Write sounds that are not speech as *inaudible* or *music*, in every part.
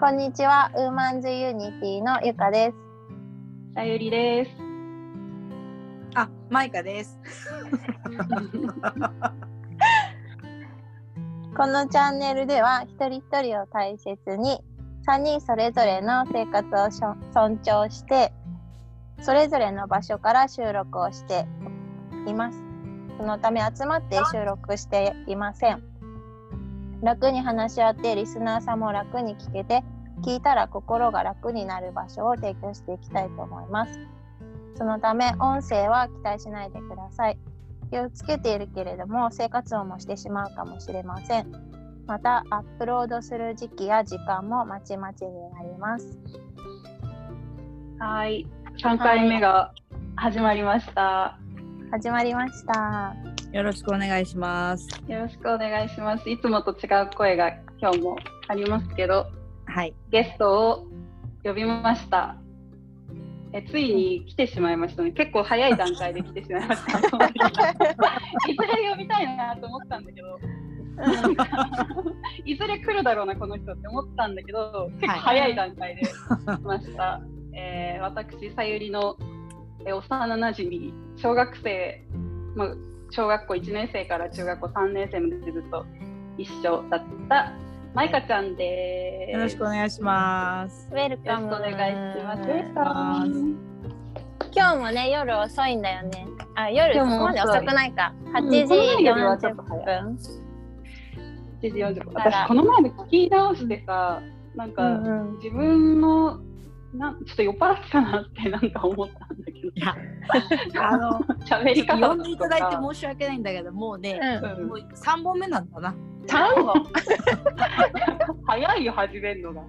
こんにちは、ウーマンズユニティのゆかです。さゆりです。あ、マイカです。*laughs* このチャンネルでは、一人一人を大切に、3人それぞれの生活をしょ尊重して、それぞれの場所から収録をしています。そのため集まって収録していません。楽に話し合ってリスナーさんも楽に聞けて聞いたら心が楽になる場所を提供していきたいと思いますそのため音声は期待しないでください気をつけているけれども生活音もしてしまうかもしれませんまたアップロードする時期や時間もまちまちになりますはい、三回目が始まりました。始まりましたよろしくお願いします。よろしくお願いします。いつもと違う声が今日もありますけど、はい。ゲストを呼びました。えついに来てしまいましたね。結構早い段階で来てしまいました。*laughs* いずれ呼びたいなと思ったんだけど。*laughs* いずれ来るだろうなこの人って思ったんだけど結構早い段階で来ました、えー私さゆりの、えー幼なじみ小学生、まあ、小学校1年生から中学校3年生までずっと一緒だったまいかちゃんです。よろしくお願いします。ウェルカムお願いします。今日もね夜遅いんだよね。あ夜そ今日も遅い。こまで遅くないか。8うん時この前よりはちょっ40と早い分。7時40分。だから私この前で聞き直してさなんか、うんうん。自分のなんちょっと酔っ払ってたなってなんか思ったんだけど。いや、*laughs* あの、喋り方呼んでいただいても申し訳ないんだけど、もうね、うんもう三本目なんだな。3本？*laughs* 早いよ始めるのが。も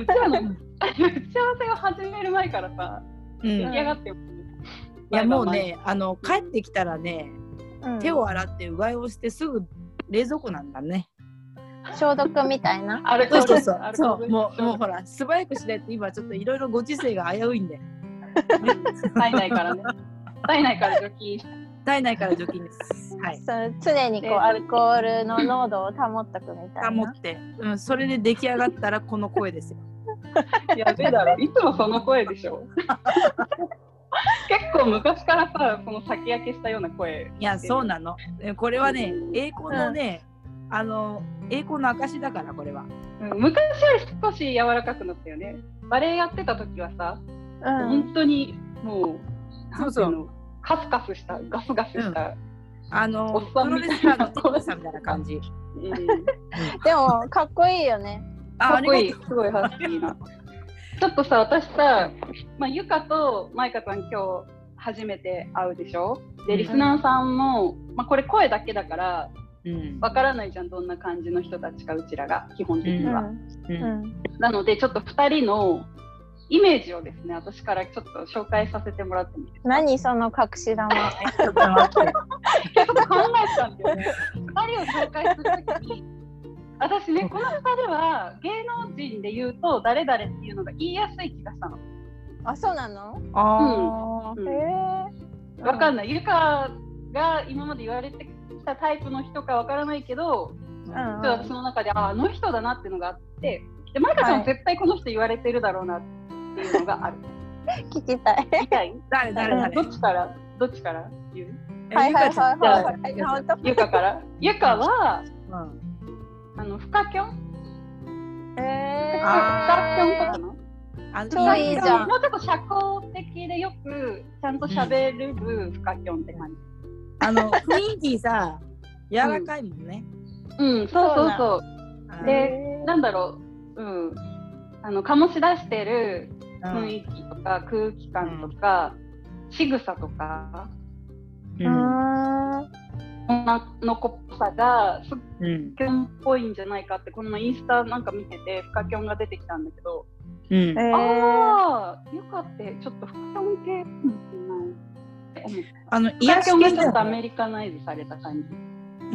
ううちらの打ち合わせを始める前からさうん。出来い上がってるや、もうね、あの、帰ってきたらね、うん。手を洗ってうがいをしてすぐ冷蔵庫なんだね。*laughs* 消毒みたいな。アルコールそうそうそうそう、もう、もうほら、素早くしないと今ちょっといろいろご時世が危ういんで、体内からね体内から除菌体内から除菌です。はい。そう常にこうアルコールの濃度を保っとくみたいな。保って、うん、それで出来上がったらこの声ですよ。*laughs* やべえだろいつもその声でしょ結構昔からさこの先焼けしたような声いや、そうなの。えこれはね、栄光のね、あの、栄光の証だから、これは。うん昔より少し柔らかくなったよねバレエやってた時はさ、うん。本当にもうそうそうカスカスしたガスガスした、あの、おっさんみたいなレスラーのティックさんみたいな感じ。うんでもかっこいいよね。かっこいいあすごいハスキーなちょっとさ私さ、まあ、ゆかとまいかちゃん今日初めて会うでしょ？でリスナーさんも、まあ、これ声だけだからうん。わからないじゃんどんな感じの人たちかうちらが基本的には、うん。ううんん。なのでちょっと2人のイメージをですね私からちょっと紹介させてもらってもいいですか？何その隠し玉。ちょっと待ってちょっと考えたんだよね2人を紹介するときに私ねこの2人は芸能人で言うと誰々っていうのが言いやすい気がしたのあそうなの？あうんへえ。わかんない。ないゆかが今まで言われてきたタイプの人かわからないけどうんちょっと私の中でああの人だなっていうのがあってでマイカちゃんも絶対この人言われてるだろうなっていうのがある。*laughs* 聞きたい。言いたい？誰誰誰？どっちから？どっちから？言う？はいはいはいゆかかから？ゆかはうん。あのフカキョン？へえ。フカキョンとかの？超いいじゃん。もうちょっと社交的でよくちゃんと喋るフカキョンって感じ。あの雰囲気さ柔らかいもんね。うん、そうそうそう。あでなんだろう、うん、あの醸し出してるうん。雰囲気とか空気感とか、仕草とか。ううんん。女の子っぽさがすっうん。キョンっぽいんじゃないかってこの前インスタなんか見ててフカキョンが出てきたんだけど、うん。ああゆかってちょっとフカキョン系。かもしれないあの癒しキョンがちょっとア。メリカナイズされた感じ。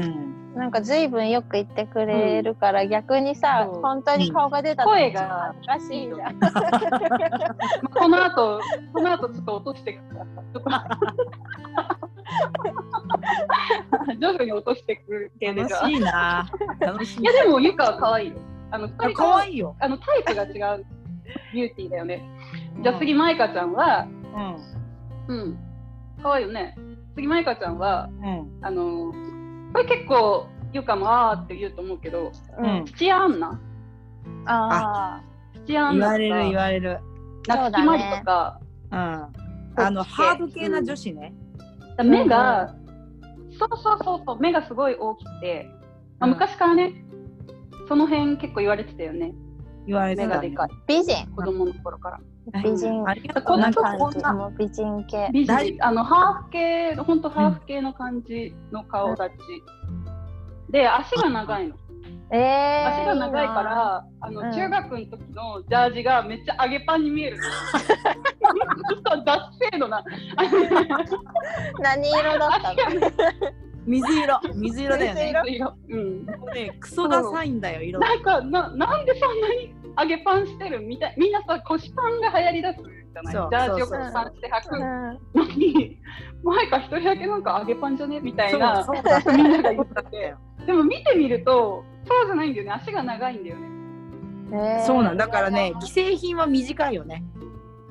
うんなんか随分よく言ってくれるから、逆にさ本当に顔が出た時声が恥ずかしいじゃん。まあこの後この後ちょっと落としていくからさ *laughs* 徐々に落としていく系で楽じゃあしいな。楽しい。いやでもゆかは可愛いよ。あの、可愛いよ。あの、タイプが違うビューティーだよね。じゃあ次、マイカちゃんは、うん。うん、可愛いよね。次、マイカちゃんは、うん。あの、これ結構、ゆかもあーって言うと思うけど、うん。土屋アンナあ土屋アンナと言われる言か、われる。夏木マリとか、うん。あの、ハード系な女子ね。だ目が、そうそうそうそう、目がすごい大きくて、まあ、うん昔からね、その辺結構言われてたよね。言われてたね。目がでかい。あ、美人。子供の頃から。美人ありがとう。こんなんなか感じ。こんな。もう美人系。美大人あのハーフ系、本当ハーフ系の感じの顔立ち。で、足が長いの。ええー。足が長いかな。ら、あのうん中学の時のジャージがめっちゃ上げパンに見えるの。そう脱製のな。何色だったの？*laughs* 水色。水色だよね。水色うん。ね、クソダサいんだよ、色。なんかな、なんでそんなに上げパンしてるみたいみんなさ、腰パンが流行りだすじゃない？ジャージを腰パンして履くうんのに、前か一人だけなんか上げパンじゃね？みたいそうな、そうだみんなが言ってて。でも見てみると、そうじゃないんだよね。足が長いんだよね。えーそうなんだからね、既製品は短いよね。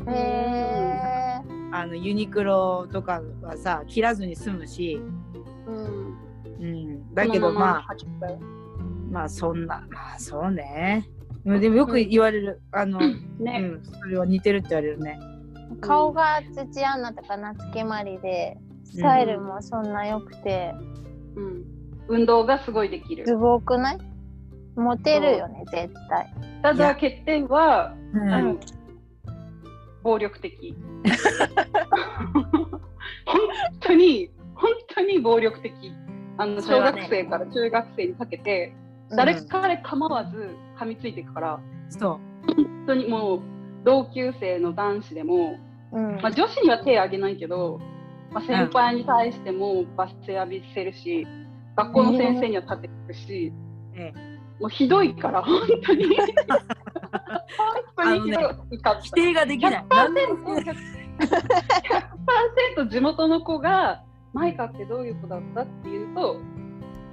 えあのユニクロとかはさ、切らずに済むし、うん。うん、だけどまあ、まあそんな、まあそうね。うん。でもよく言われる、あの、うね。ん、それは似てるって言われるね。ー顔が土アンナとか夏木マリで。スタイルもそんな良くて、うん。運動がすごいできる。すごくない？モテるよね絶対。ただ欠点は、うん。あの暴力的。*laughs* 本当に、本当に暴力的。あの小学生から中学生にかけて、誰彼構わず噛みついていくから、そ本当にもう同級生の男子でも、うん。まあ、女子には手あげないけど、まあ、先輩に対しても罰せ浴びせるし、学校の先生には立ててくし、う。ええ、もうひどいから、本当に。本当にひどい。かった否定ができない。なんで100%地元の子がマイカってどういう子だった？っていうと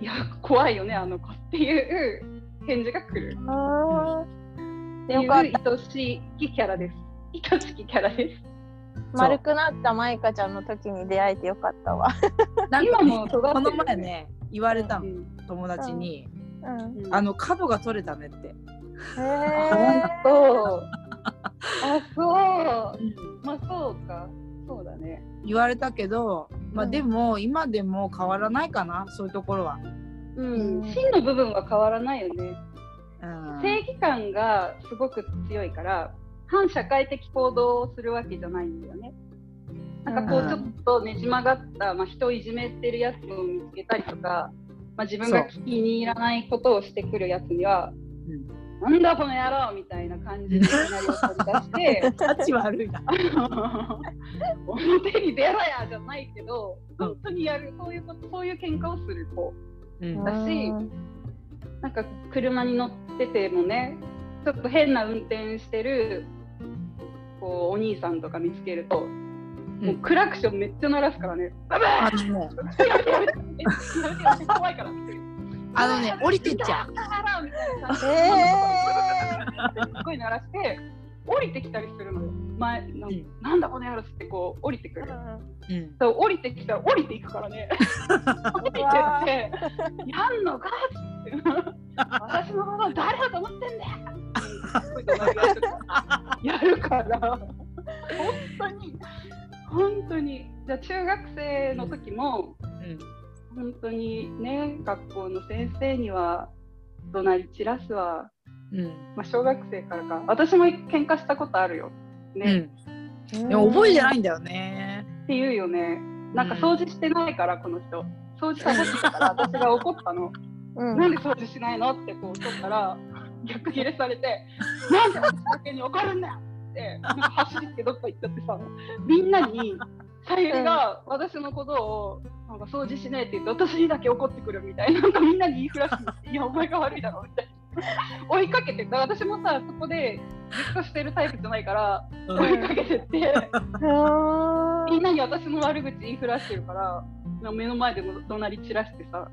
いや怖いよねあの子。っていう返事が来る。あっていうよかっ愛しきキャラです。愛しきキャラです。ー *laughs* 丸くなったマイカちゃんの時に出会えてよかったわ。なんか今もね、尖ってるよね。この前ね、言われたの、うん。友達に、うん、うん。あの角が取れたねって。へあそう。*laughs* あそう。まあそうかそうだね。言われたけど、まあうんでも今でも変わらないかな、そういうところは。うん。真の部分は変わらないよね。うん。正義感がすごく強いから反社会的行動をするわけじゃないんだよね。なんかこううん。ちょっとねじ曲がった、まあ、人をいじめてるやつを見つけたりとか、まあ、自分が気に入らないことをしてくるやつには「なんだこの野郎!」みたいな感じでシナリオを取り出してタッチ悪いな。*laughs*「表に出ろや!」じゃないけどうん本当にやるそういうことそういう喧嘩をする子。うんだしなんか車に乗っててもねちょっと変な運転してるこうお兄さんとか見つけると、もうクラクションめっちゃ鳴らすからね「ババあーのね、*laughs* やめてやめてやめてやめて怖いから」あのね、*laughs* 降りてっちゃう。えすごい鳴らして降りてきたりするのよ。前なんうん。なんだこの野郎っつってこう降りてくる。うん。そう降りてきたら降りていくからね。降りてって「やんのか?」って「私のこと誰だと思ってんだよ! *laughs*」やるから。本当に。本当に。じゃあ中学生の時も本当にね学校の先生には怒鳴り散らすわ、うん。まあ、小学生からか私も喧嘩したことあるよね、うん。でも覚えてないいんだよね。って言うよねなんか掃除してないからこの人掃除サボってたから *laughs* 私が怒ったのうんなんで掃除しないのってこう取ったら逆ギレされて「なんで私だけに怒るんだよ!」って走ってどっか行っちゃってさみんなにさゆりが私のことをなんか掃除しねえって言って私にだけ怒ってくるみたいななんかみんなに言いふらして「いやお前が悪いだろ」みたいな。追いかけてだ私もさそこでじっとしてるタイプじゃないから追いかけてって。みんなに私の悪口言いふらしてるから目の前でも怒鳴り散らしてさ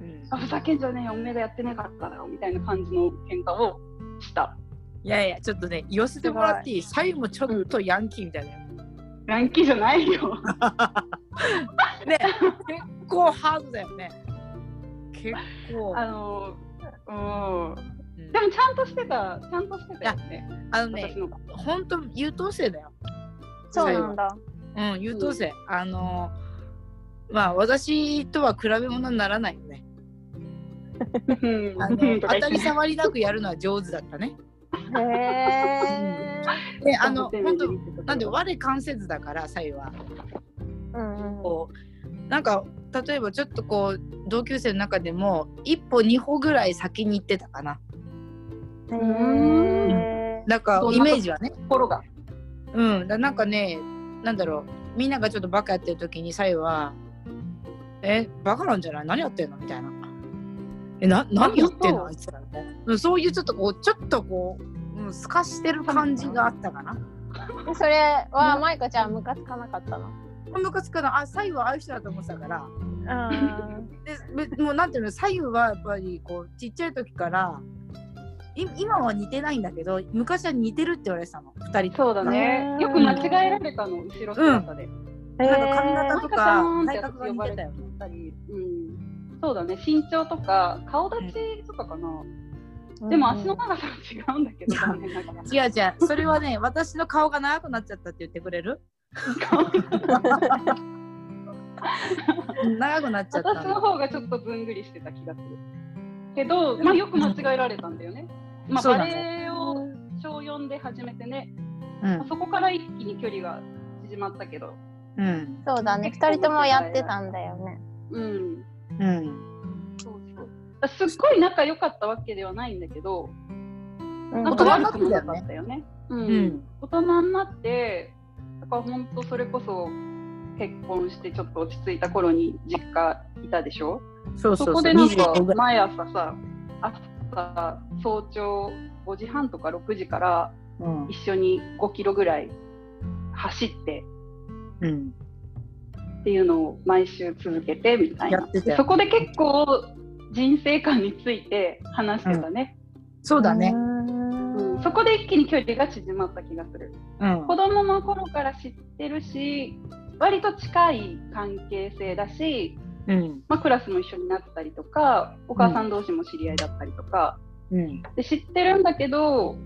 うん。あふざけんじゃねえよ、おめえがやってなかっただろ、みたいな感じの喧嘩をした。いやいや、ちょっとね、寄せてもらっていい？左右もちょっとヤンキーみたいだよ。ヤンキーじゃないよ。*laughs* ね、結構ハードだよね。結構。あの、うん。うんでもちゃんとしてた、ちゃんとしてたよね。あのね。本当優等生だよ。そうなんだ。うん、優等生。あのまあ私とは比べ物にならないよね。うんあの当たり障りなくやるのは上手だったね。へえ。で、あの表本当なんで我関せずだから、さゆは。うんうん。こうなんか例えばちょっとこう同級生の中でも一歩二歩ぐらい先に行ってたかな。へえ。なんかイメージはね。ところが。うん、だなんかね、なんだろう、みんながちょっとバカやってる時に、さゆは、え、バカなんじゃない？何やってんの？みたいな。え、な、何やってんの？ああいつらみたいなうんそういうちょっとこう、ちょっとこう、うん、すかしてる感じがあったかな。それはマイカちゃんムカつかなかったの？ムカつくの、あ、さゆはああいう人だと思ってたから。うん。で、べもうなんていうの、さゆはやっぱりこう、ちっちゃい時から、い今は似てないんだけど、昔は似てるって言われてたの、二人と。そうだね。よく間違えられたの、後ろ姿で。なんか髪型とマイカさか体格が似てたよね。たり、うん。そうだね。身長とか、顔立ちとかかな。でも足の長さは違うんだけど、残念ながら。違う違う、それはね、私の顔が長くなっちゃったって言ってくれる？*laughs* 長くなっちゃった私の方がちょっとずんぐりしてた気がする。けど、まあ、よく間違えられたんだよね。まあ、バレエを小4で始めてね、うんそこから一気に距離が縮まったけど、うんそうだね。二人ともやってたんだよね。うん。うんそうそう。すっごい仲良かったわけではないんだけど、うんなんか悪くもなかったよね。うん。うん大人になって、だから本当それこそ結婚してちょっと落ち着いた頃に実家いたでしょ？そうそうそうそこでなんか25ぐらい毎朝さ、朝早朝5時半とか6時からうん一緒に5キロぐらい走ってうんっていうのを毎週続けてみたいな。そこで結構人生観について話してたね。そうだね。うん。そこで一気に距離が縮まった気がする。うん。子供の頃から知ってるし、割と近い関係性だし、うん。まあ、クラスも一緒になったりとか、お母さん同士も知り合いだったりとか、うん。で知ってるんだけど、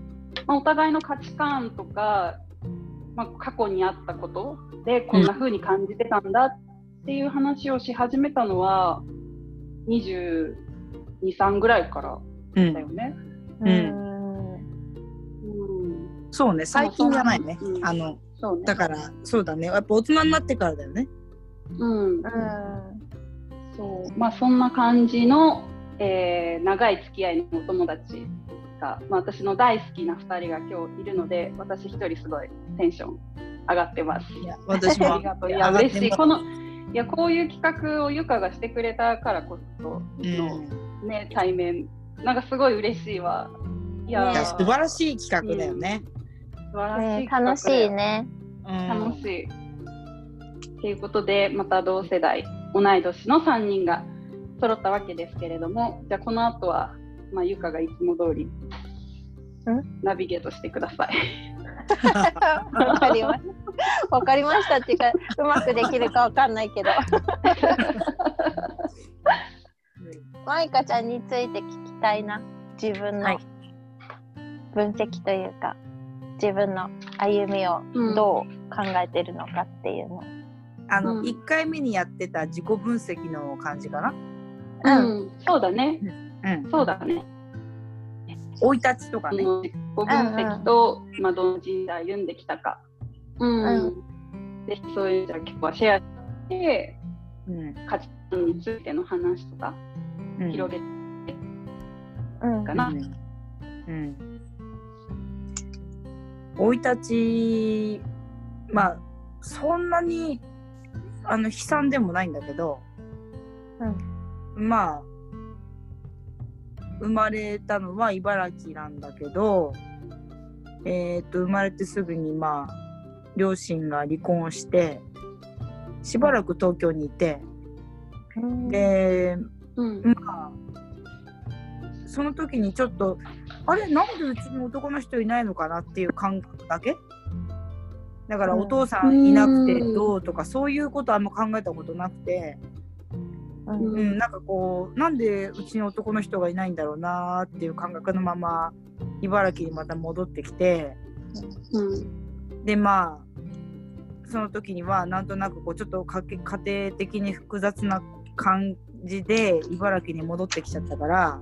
まあ、お互いの価値観とか、まあ、過去にあったことでこんな風に感じてたんだっていう話をし始めたのは22、3ぐらいからうんだよね。うん。うん、そうね最近じゃないね。うんあのそうね。だからそうだね。やっぱ大人になってからだよね。うん。う、ん。そう。まあそんな感じの、えー長い付き合いのお友達が、まあ、私の大好きな2人が今日いるので私一人すごいテンション上がってます。いや私も *laughs* ありがとう。いや嬉しい。このいやこういう企画をゆかがしてくれたからこその、うんね対面なんかすごい嬉しいわ。いやいや素晴らしい企画だよね素晴らしねい楽しいね。うん楽しい。ということで、また同世代、同い年の3人が揃ったわけですけれども、じゃあこの後は、まあ、ゆかがいつも通りナビゲートしてください。わかりました。わかりましたっていうか、うまくできるかわかんないけど。*laughs* マイカちゃんについて聞きたいな。自分のはい分析というか、自分の歩みをどう考えてるのかっていうの。あの、うん一回目にやってた自己分析の感じかなうん、そうだね。うん。そうだね。生い立ちとかね。自己分析と、まあ、どの人生歩んできたか。うん。で、そういう、じゃあ今日はシェアして、うん。価値観についての話とかうん。広げてうんかな。うん。うん。生い立ちまあそんなにあの悲惨でもないんだけど、まあ生まれたのは茨城なんだけどえっ、と生まれてすぐにまあ両親が離婚してしばらく東京にいて、でうん。まあその時にちょっとあれなんでうちに男の人いないのかなっていう感覚だけ？だからうん。お父さんいなくてどうとかそういうことあんま考えたことなくて、うんうん、なんかこうなんでうちに男の人がいないんだろうなっていう感覚のまま茨城にまた戻ってきてうん。でまあその時にはなんとなくこうちょっとか家庭的に複雑な感じで茨城に戻ってきちゃったから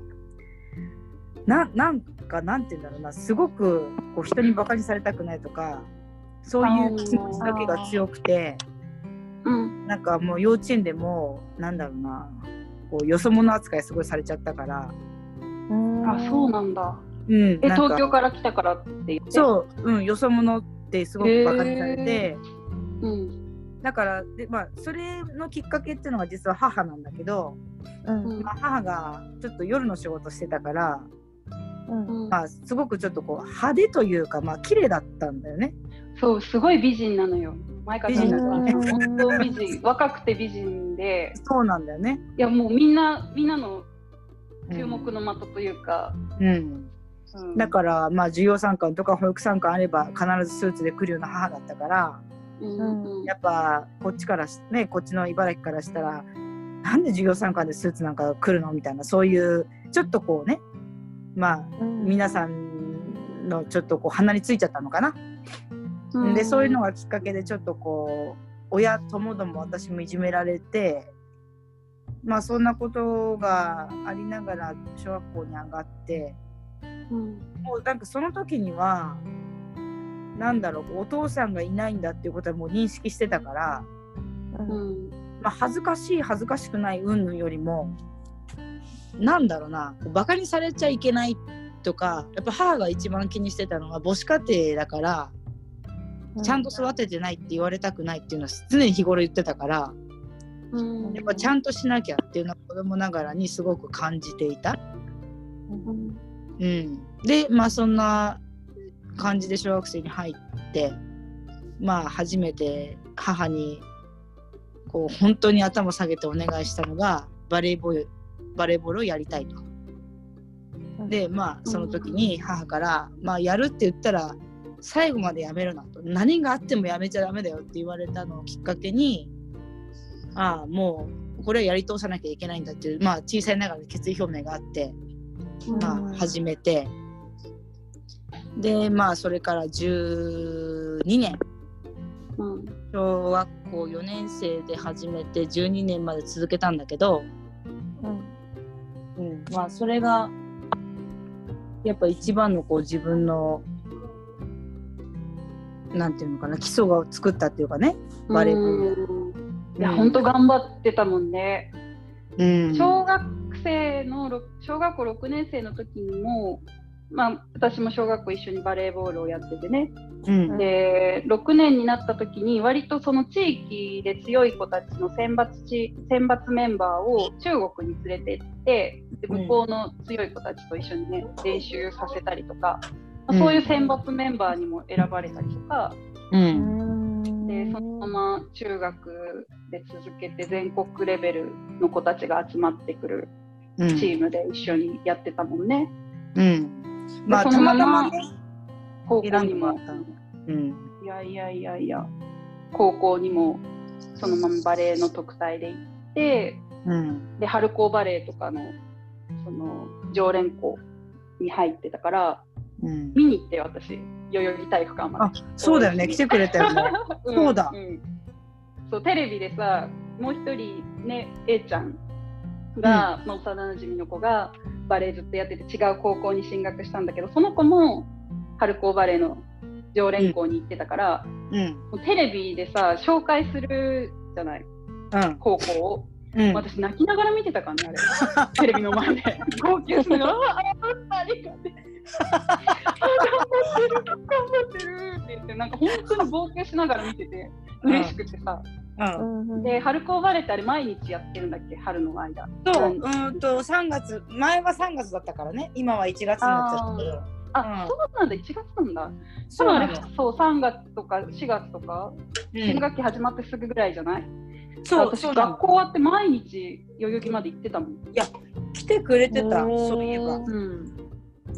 ななんかなんて言うんだろうなすごくこう人にバカにされたくないとかそういう気持ちだけが強くてうん。なんかもう幼稚園でもなんだろうなこうよそ者扱いすごいされちゃったから、うんあ、そうなんだ。うん、え、なんか東京から来たからって言って。そう、うん、よそ者ってすごくバカにされて。う。うん。だからで、まあ、それのきっかけっていうのが実は母なんだけど、うんうんまあ、母がちょっと夜の仕事してたから、うんうんまあ、すごくちょっとこう派手というかまあ綺麗だったんだよね。そう、すごい美人なのよ。前川さん本当美人。若くて美人で、そうなんだよね。いやもうみんな、みんなのうん注目の的というか。うん、うんだからまあ授業参観とか保育参観あれば必ずスーツで来るような母だったからうんうんやっぱこっちからしねこっちの茨城からしたらなんで授業参観でスーツなんか来るのみたいなそういうちょっとこうねまあうん皆さんのちょっとこう鼻についちゃったのかな。うん。でそういうのがきっかけでちょっとこう親ともども私もいじめられてまあそんなことがありながら小学校に上がってうん。もうなんかその時にはなんだろうお父さんがいないんだっていうことはもう認識してたから、ううん。んまあ、恥ずかしい恥ずかしくない云々よりもなんだろうなバカにされちゃいけないとかやっぱ母が一番気にしてたのは母子家庭だからちゃんと育ててないって言われたくないっていうのは常に日頃言ってたからうんやっぱちゃんとしなきゃっていうのは子供ながらにすごく感じていた。うんうん、でまあそんな感じで小学生に入ってまあ初めて母にこう本当に頭下げてお願いしたのがバレーボールバレーボールをやりたいと。でまあその時に母から「まあやるって言ったら最後までやめるな」と「何があってもやめちゃダメだよ」って言われたのをきっかけにああもうこれはやり通さなきゃいけないんだっていうまあ小さいながら決意表明があって。まあ、始めて。でまあそれから12年。うん。小学校4年生で始めて12年まで続けたんだけど、うん。うん、まあそれがやっぱ一番のこう自分のなんていうのかな基礎が作ったっていうかねバレーボールうん。いや本当頑張ってたもんね。うん。小学生のろ小学校6年生の時にも、まあ、私も小学校一緒にバレーボールをやっててね。うん。で6年になった時に割とその地域で強い子たちの選抜ち選抜メンバーを中国に連れてってでうん向こうの強い子たちと一緒にね練習させたりとか、まあうん。そういう選抜メンバーにも選ばれたりとか、うん。でそのまま中学で続けて全国レベルの子たちが集まってくるうん。チームで一緒にやってたもんね。うん。またのまままたまね高校にも。いやいやいやいや。高校にもそのままバレエの特待で行ってうん。で春高バレエとかのその常連校に入ってたからうん。見に行ってよ私代々木体育館まあそうだよね。来てくれたよね。で、*laughs* そうだ。ん。そうテレビでさもう一人ね A ちゃんが、まあ幼なじみの子がバレエずっとやってて違う高校に進学したんだけどその子も春高バレエの常連校に行ってたから、うん。テレビでさ紹介するじゃないうん。高校を、うん。私泣きながら見てたからねあれ。テレビの前で。号泣しながら「ああありがとう」頑張ってる頑張ってるって言ってなんか本当に号泣しながら見てて嬉しくてさ、うん。で春高バレーってあれ毎日やってるんだっけ春の間。そう、ううんーんと3月前は3月だったからね。今は1月になっちゃったけど。あ、うん。そうなんだ。1月なんだ。多分あれそうなのよ、そう3月とか4月とかうん。新学期始まってすぐぐらいじゃない、そう私学校終わって毎日代々木まで行ってたもん。来てくれてたうんそういえば。うん、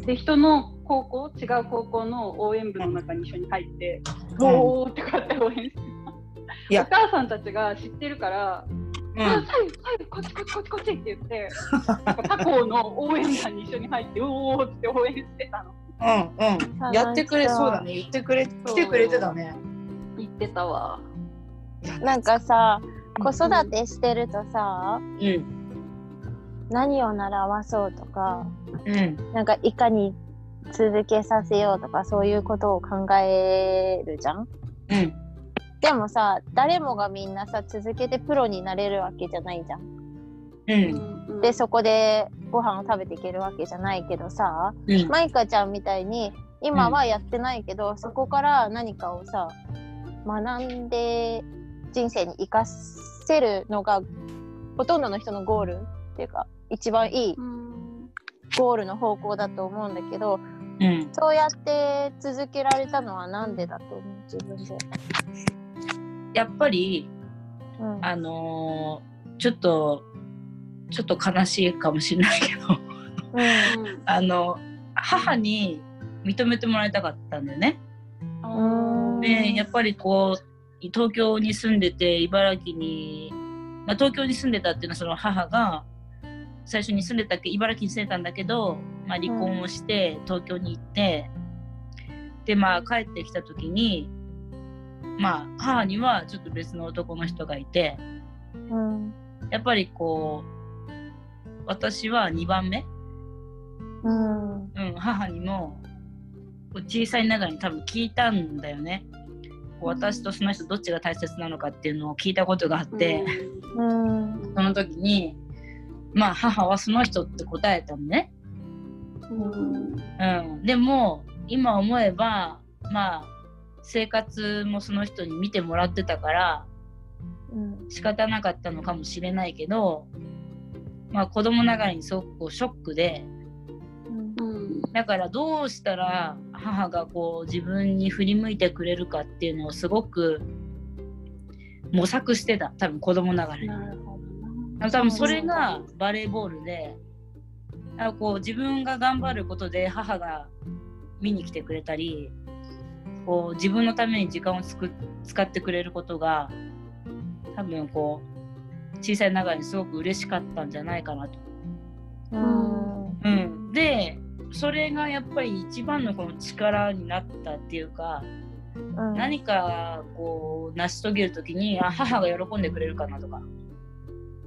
で人の高校違う高校の応援部の中に一緒に入って「うん。おー」ってこうやって応援していや。お母さんたちが知ってるから「うん。あ左右左右こっちこっちこっちこっち」って言ってなんか他校の応援団に一緒に入って「おー」って応援してたの。うんうん。やってくれそうだね。言ってくれ来てくれてたね。言ってたわ。なんかさ子育てしてるとさうん何を習わそうとかうん。なんかいかに続けさせようとかそういうことを考えるじゃん？うん。でもさ誰もがみんなさ続けてプロになれるわけじゃないじゃん。うん。でそこでご飯を食べていけるわけじゃないけどさうん。マイカちゃんみたいに今はやってないけど、そこから何かをさ学んで人生に生かせるのがほとんどの人のゴールっていうか一番いいうん。ゴールの方向だと思うんだけどうん。そうやって続けられたのはなんでだと思う自分で。やっぱりうん。あのーちょっとちょっと悲しいかもしれないけど。うん。あの母に認めてもらいたかったんだよね。うん。でやっぱりこう東京に住んでて茨城に、まあ、東京に住んでたっていうのはその母が最初に住んでた茨城に住んでたんだけど、まあ、離婚をして東京に行って、でまあ帰ってきた時にまあ母にはちょっと別の男の人がいてうん。やっぱりこう私は2番目、うん。うん、母にも小さいながらに多分聞いたんだよね。私とその人どっちが大切なのかっていうのを聞いたことがあって、うん。その時にまあ母はその人って答えたのね。うんうん、でも今思えばまあ生活もその人に見てもらってたからうん仕方なかったのかもしれないけど、まあ、子供ながらにすごくこうショックでうんだからどうしたら母がこう自分に振り向いてくれるかっていうのをすごく模索してた多分子供ながらに。多分それがバレーボールでなんかこう自分が頑張ることで母が見に来てくれたりこう自分のために時間をつく使ってくれることが多分こう小さいながらにすごく嬉しかったんじゃないかなと。うん。うん、でそれがやっぱり一番のこの力になったっていうかうん。何かこう成し遂げる時にあ母が喜んでくれるかなとか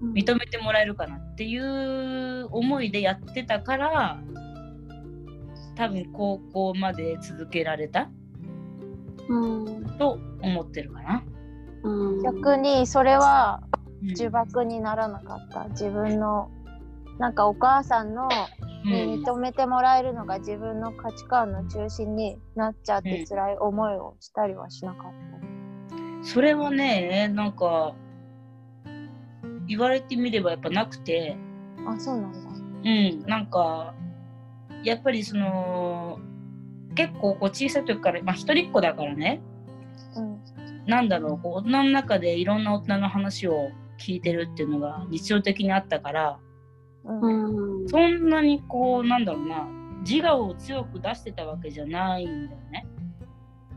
認めてもらえるかなっていう思いでやってたから多分高校まで続けられたうん。と思ってるかな。うん。逆にそれはうん。呪縛にならなかった。自分のなんかお母さんの認めてもらえるのが自分の価値観の中心になっちゃってうん辛い思いをしたりはしなかった？それはねなんか言われてみればやっぱなくて。あそうなんだ。うんなんかやっぱりその結構こう小さい時からまあ一人っ子だからね。うん。なんだろうこう大人の中でいろんな大人の話を聞いてるっていうのが日常的にあったから。うん。うんそんなにこうなんだろうな自我を強く出してたわけじゃないんだよね。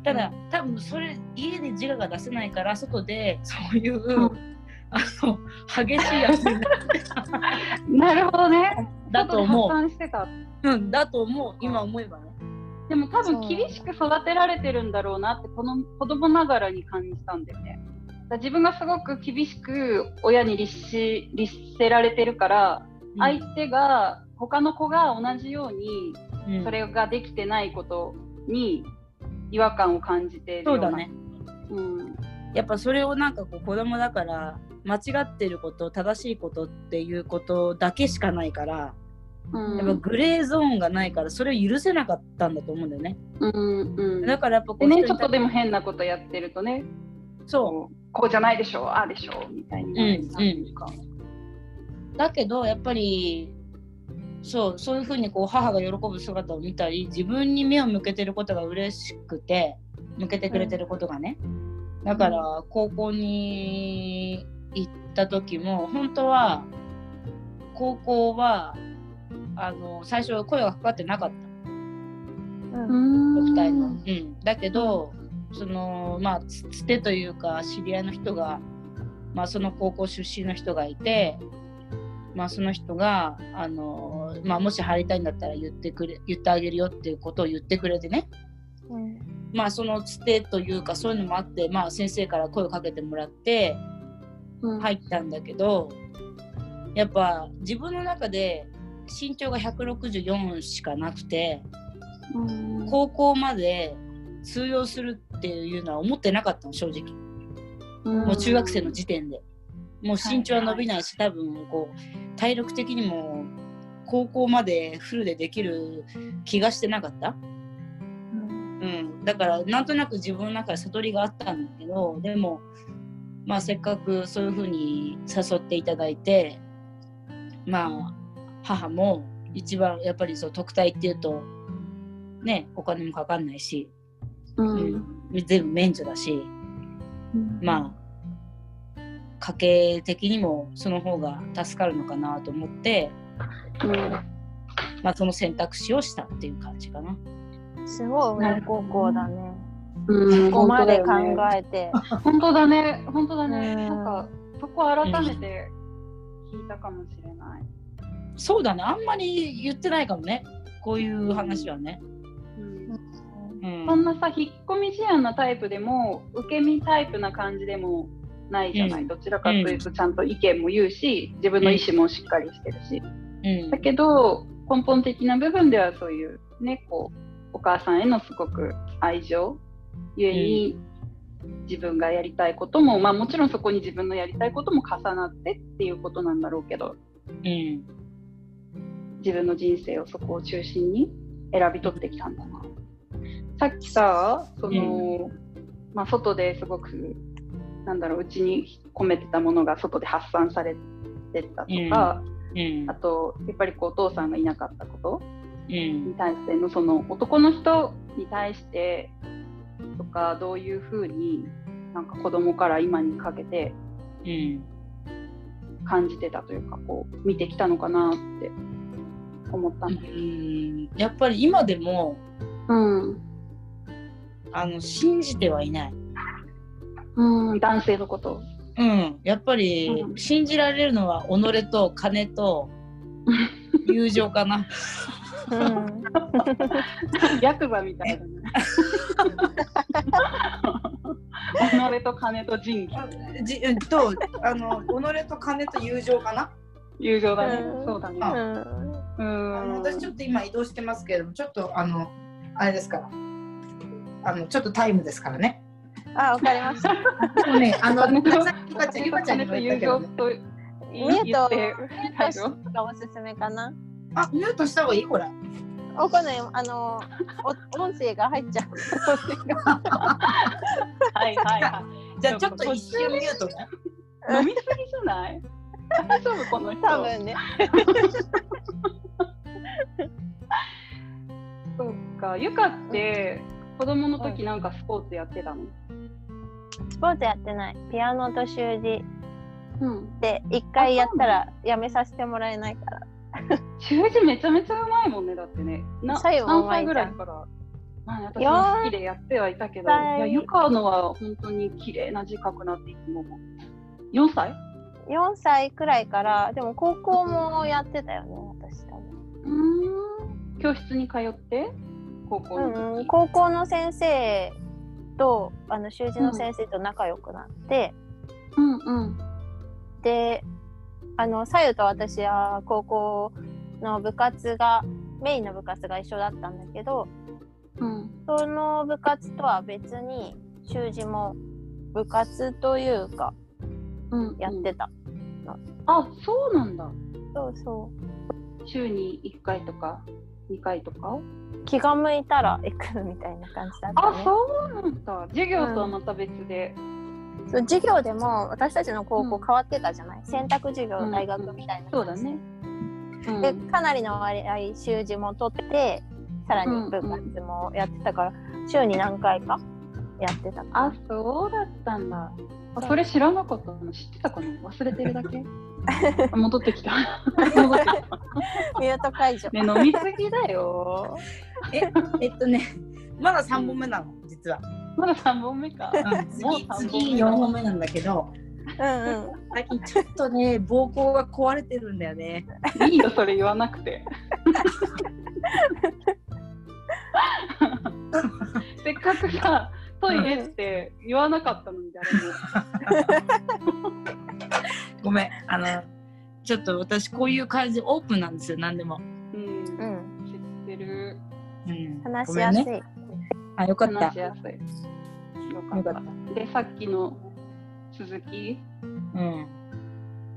ただ、多分それ家で自我が出せないから外でそういう、うんあの激しいやつになってたなるほどね。だと思。う。うんだと思う今思えばね。でも多分厳しく育てられてるんだろうなってこの子供ながらに感じたんだよね。自分がすごく厳しく親に律し律せられてるから、相手が他の子が同じようにうんそれができてないことに違和感を感じているよなそううだね。うんやっぱそれをなんかこう子供だから間違ってること正しいことっていうことだけしかないから、うん。やっぱグレーゾーンがないからそれを許せなかったんだと思うんだよね。うんうん。だからやっぱこう人にちょっとでも変なことやってるとねそこうこうじゃないでしょうああでしょうみたいになるうん。うか。うだけどやっぱりそうそういうふうにこう母が喜ぶ姿を見たり自分に目を向けてることが嬉しくて向けてくれてることがね、だから高校に行った時も本当は高校はあの最初声がかかってなかった。うん。お二人の。うん、だけどそのまあつつてというか知り合いの人が、まあ、その高校出身の人がいて、まあ、その人があの、まあ、もし入りたいんだったら言ってくれ言ってあげるよっていうことを言ってくれてね。うん。まあそのつてというかそういうのもあって、まあ、先生から声をかけてもらってうん入ったんだけどやっぱ自分の中で身長が164しかなくて。うん。高校まで通用するっていうのは思ってなかったの正直。もう中学生の時点で。もう身長は伸びないし多分こう体力的にも高校までフルでできる気がしてなかった、うん、だからなんとなく自分の中で悟りがあったんだけどでもまあせっかくそういうふうに誘っていただいてまあ母も一番やっぱりそう特待っていうとねお金もかかんないし、うんうん全部免除だしまあ家計的にもその方が助かるのかなと思って、うんまあ、その選択肢をしたっていう感じかな。すごい親孝行だね。うんここまで考えて。*laughs* 本当だね。本当だね。うん。なんかそこ改めて聞いたかもしれない。そうだね。あんまり言ってないかもね。こういう話はね。そんなさ引っ込み思案なタイプでも受け身タイプな感じでもないじゃない、うん。どちらかというとちゃんと意見も言うし自分の意思もしっかりしてるし、うん。だけど根本的な部分ではそういうねこうお母さんへのすごく愛情ゆえに、自分がやりたいこともまあもちろんそこに自分のやりたいことも重なってっていうことなんだろうけどうん。自分の人生をそこを中心に選び取ってきたんだな。さっきさその、まあ、外ですごくなんだろううちに込めてたものが外で発散されてたとか、うん。あとやっぱりこうお父さんがいなかったことうん。に対してのその男の人に対してとかどういうふうになんか子供から今にかけてうん感じてたというかこう見てきたのかなって思ったうの。んやっぱり今でもうんあの信じてはいない。うん、男性のこと。うん、やっぱりうん信じられるのは己と金と友情かな。*laughs* うんヤクザみたいだね。己 *laughs* と金と仁義。じうんとあの己と金と友情かな？友情だね。うんそうだね。あうあのん。私ちょっと今移動してますけれどもちょっとあのあれですからあのちょっとタイムですからね。あ、わかりました。もうねあの金とさっきゆかちゃんゆかちゃんにも言ったけどね。友情とミュート言って最後がおすすめかな。あミュートした方がいい？これ。わかんない。あの、お音声が入っちゃう。*laughs* はいはいはじゃあちょっと一瞬ミュートね。い。飲みすぎじゃない？大丈夫この人。多分ね。*laughs* そうか。ゆかって子供の時なんかスポーツやってたの？スポーツやってない。ピアノと習字うん。で一回やったらやめさせてもらえないから。*laughs* 習字めちゃめちゃうまいもんねだってね。な左右も何歳ぐらいから。まあ、私も好きでやってはいたけど、い4歳やゆかのは本当に綺麗な字書くなっていつも思う。4歳？4歳くらいから、でも高校もやってたよね、私多うーん。教室に通って？高校の。うん、高校の先生とあの習字の先生と仲良くなって、うんうん。であのさゆと私は高校の部活がメインの部活が一緒だったんだけどうん。その部活とは別に習字も部活というかうん、やってた、あそうなんだ。そうそ週に1回とか2回とか？う気が向いたら行くみたいな感じだったあねそうなんだ。授業とはまた別で、そう授業でも私たちの高校うん。変わってたじゃない、選択授業うん。大学みたいな感じ。そうだね、うん。でかなりの割合習字も取ってさらに部活もやってたから、週に何回かやってた。かあ、そうだったんだ。あそれ知らなかったの知ってたかな？忘れてるだけ？あ *laughs* 戻ってきた。*laughs* ミュート解除。ね、飲みすぎだよ。*laughs* えっとね、まだ3本目なの、実は。まだ3本目か。*laughs* うんもう次、三次本目4本目なんだけど、うんうん最近ちょっとね、膀胱が壊れてるんだよね。いいよ、それ言わなくて。*laughs* せっかくさ、トイレって言わなかったのに、誰も。ごめん、あの、ちょっと私こういう感じオープンなんですよ、何でも。うんう、ん知ってる。うん、話しやすい。あ、よかった。話しやすい。よかっ。たた。で、さっきの続き、うん。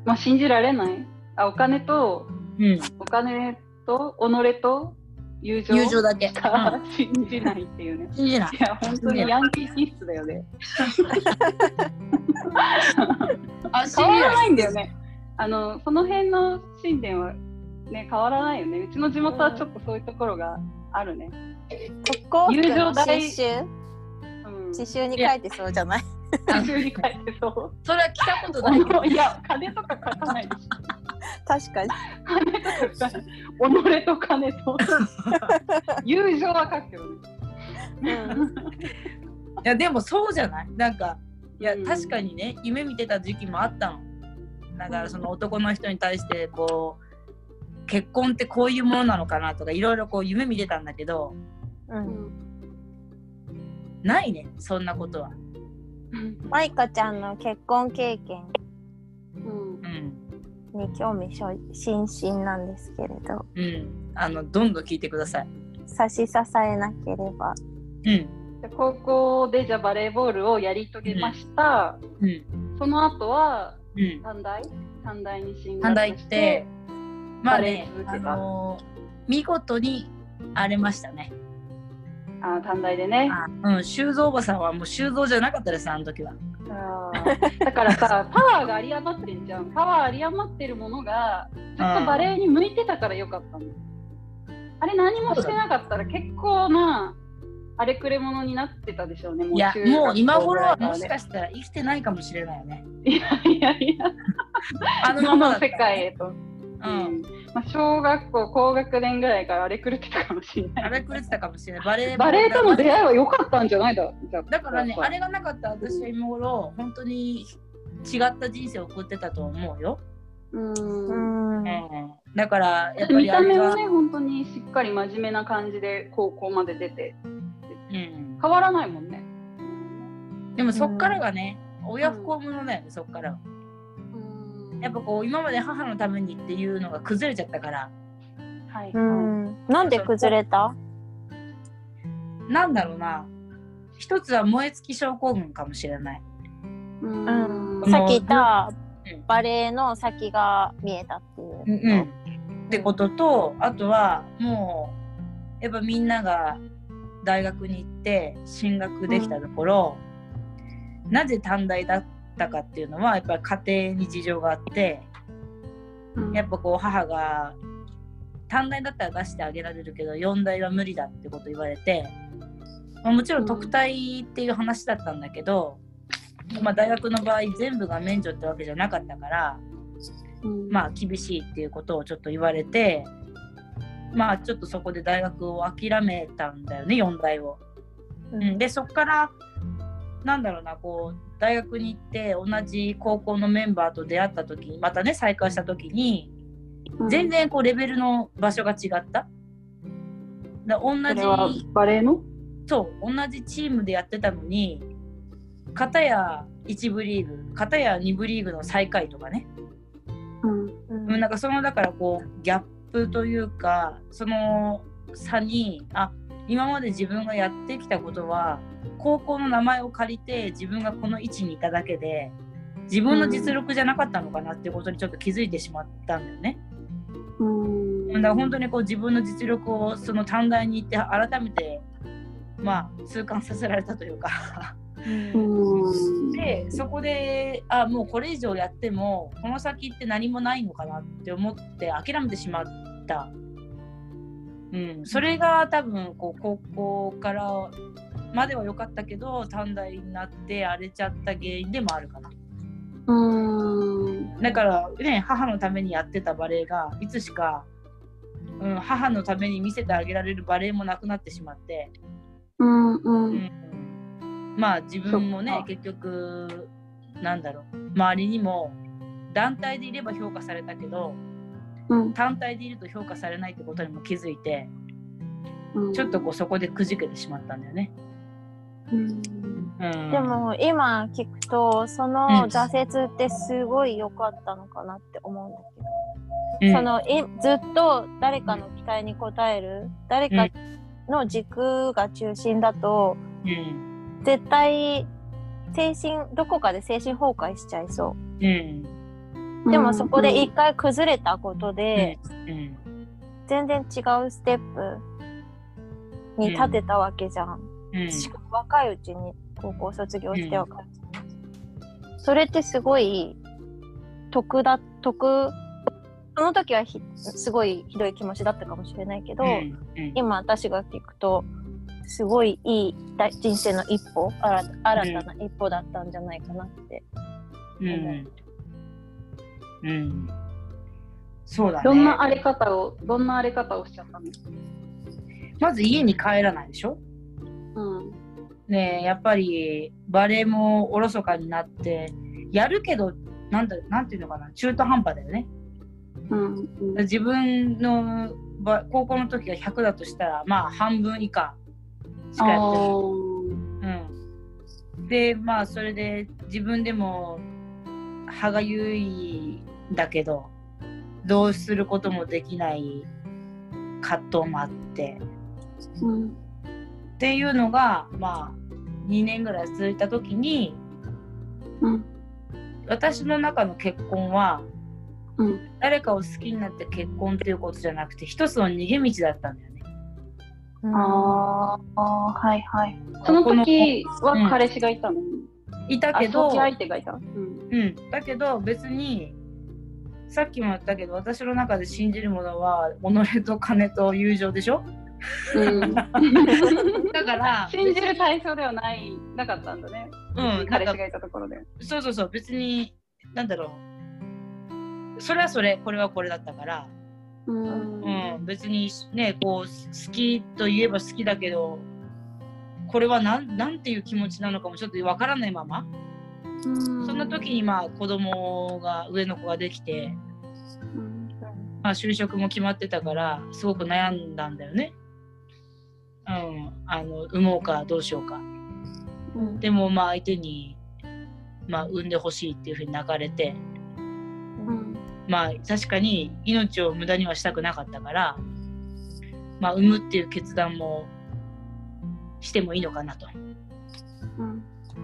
まあ、信じられない？あ、お金と、うん。お金と、己と、友情？友情だけ。しか信じないっていうね。信じないい。や、本当にヤンキー気質だよね。*laughs* あ。変わらないんだよね。あの、その辺の信念はね、変わらないよね。うちの地元はちょっとそういうところがあるね。特攻服友情の刺大繍うん。刺繍に書いてそうじゃない？刺繍に書いてそう。*laughs* それは来たことないけど。いや、金とか書かないでしょ。*laughs* 確かに金とか書かない。己と金と。*laughs* 友情は書くけどね。うんいや、でもそうじゃない？なんか、いや、うん確かにね、夢見てた時期もあったの。だから、その男の人に対して、こう、結婚ってこういうものなのかなとか、いろいろこう夢見てたんだけど、ううんん。ないね、そんなことは。マイカちゃんの結婚経験うんうん。に興味津々なんですけれどうん。あの、どんどん聞いてください。差し支えなければうん。で高校でじゃあバレーボールをやり遂げました。うん。その後はうん。短大？短大に進学して。短大行って、まあねあのー見事に荒れましたね。あ短大でね。あうん、修造おばさんはもう修造じゃなかったです、あの時は。だからさ、*laughs* パワーが有り余ってんじゃん。パワー有り余ってるものが、ずっとバレエに向いてたからよかったの。あれ何もしてなかったら結構な荒れくれ者になってたでしょうね。もいや、もう今頃はもしかしたら生きてないかもしれないよね。いやいやいや、*laughs* あのままだったら世界へと。うん。まあ、小学校高学年ぐらいから荒れ狂ってたかもしれない。荒れ狂ってたかもしれない。バレーバレエとの出会いは良かったんじゃない？だじゃあだからねあれがなかったら私は今頃、本当に違った人生を送ってたと思うよ。うん。だから、やっぱ見りあれは、た目はね、本当にしっかり真面目な感じで高校まで出て、うん。変わらないもんね。でもそっからがね、親不孝者だよね、そっからは。うんやっぱこう、今まで母のためにっていうのが崩れちゃったから、はい、うはんなんで崩れた？なんだろうな。一つは燃え尽き症候群かもしれない。い。うんうんさっき言ったうんバレエの先が見えたっていう。うんうん、ってこととあとはもうやっぱみんなが大学に行って進学できたところ、なぜ短大だったかっていうのはやっぱり家庭に事情があってうんやっぱこう母が短大だったら出してあげられるけど4大は無理だってこと言われて、まあもちろん特待っていう話だったんだけど、まあ、大学の場合全部が免除ってわけじゃなかったから。うんまあ厳しいっていうことをちょっと言われてまあちょっとそこで大学を諦めたんだよね4大を。うん、でそこからなんだろうなこう大学に行って同じ高校のメンバーと出会った時にまたね再会した時に全然こうレベルの場所が違った。だ同じバレエの？そう同じチームでやってたのに片や1部リーグ片や2部リーグの最下位とかね。うんうん。うん、なんかそのだからこうギャップというかその差にあ今まで自分がやってきたことは高校の名前を借りて自分がこの位置にいただけで自分の実力じゃなかったのかなっていうことにちょっと気づいてしまったんだよね。うん。だから本当にこう自分の実力をその短大に行って改めてまあ痛感させられたというか。うん。でそこであもうこれ以上やってもこの先って何もないのかなって思って諦めてしまった、うん、それが多分こう高校からまでは良かったけど短大になって荒れちゃった原因でもあるかなうん。だからね母のためにやってたバレエがいつしか、うん、母のために見せてあげられるバレエもなくなってしまって、うんう。うんん、まあ自分もね結局なんだろう周りにも団体でいれば評価されたけどうん。単体でいると評価されないってことにも気づいてうんちょっとこうそこでくじけてしまったんだよね。でも今聞くとその挫折ってすごい良かったのかなって思うんだけど、うん、そのいずっと誰かの期待に応える誰かの軸が中心だと、うん。絶対精神どこかで精神崩壊しちゃいそう。ん。うでもそこで一回崩れたことで、うん。全然違うステップに立てたわけじゃん、うん。しかも若いうちに高校卒業してわかる、それってすごい得だ得その時はひすごいひどい気持ちだったかもしれないけど、うんうん。今私が聞くとすごいいいだ人生の一歩新た新たな一歩だったんじゃないかなって、うん。うん。そうだね。どんな荒れ方を、どんな荒れ方をしちゃったんですかまず家に帰らないでしょ？うん。ねえやっぱりバレエもおろそかになってやるけどなんだなんていうのかな中途半端だよね。うん。うん。自分のば高校の時が100だとしたらまあ半分以下しかやってない。うん、でまあそれで自分でも歯がゆいんだけどどうすることもできない葛藤もあって。うん。っていうのがまあ2年ぐらい続いた時にうん。私の中の結婚はうん。誰かを好きになって結婚っていうことじゃなくて一つの逃げ道だったんだよね。うんああ、はいはい。その時は彼氏がいたの、いたけどあ、相手がいた。うん。うん、だけど別にさっきも言ったけど私の中で信じるものは己と金と友情でしょ？うん、だから信じる対象ではないなかったんだね。うん彼氏がいたところで。そうそうそう。別になんだろう。それはそれこれはこれだったから、うん。うん、別にねこう好きといえば好きだけどこれはなんなんていう気持ちなのかもちょっとわからないまま、そんな時にまあ子供が上の子ができて、うん。まあ、就職も決まってたからすごく悩んだんだよね。うん、あの産もうかどうしようか。うん。でもまあ相手に、まあ、産んでほしいっていうふうに泣かれて。うん。まあ確かに命を無駄にはしたくなかったから、まあ、産むっていう決断もしてもいいのかなと。うん。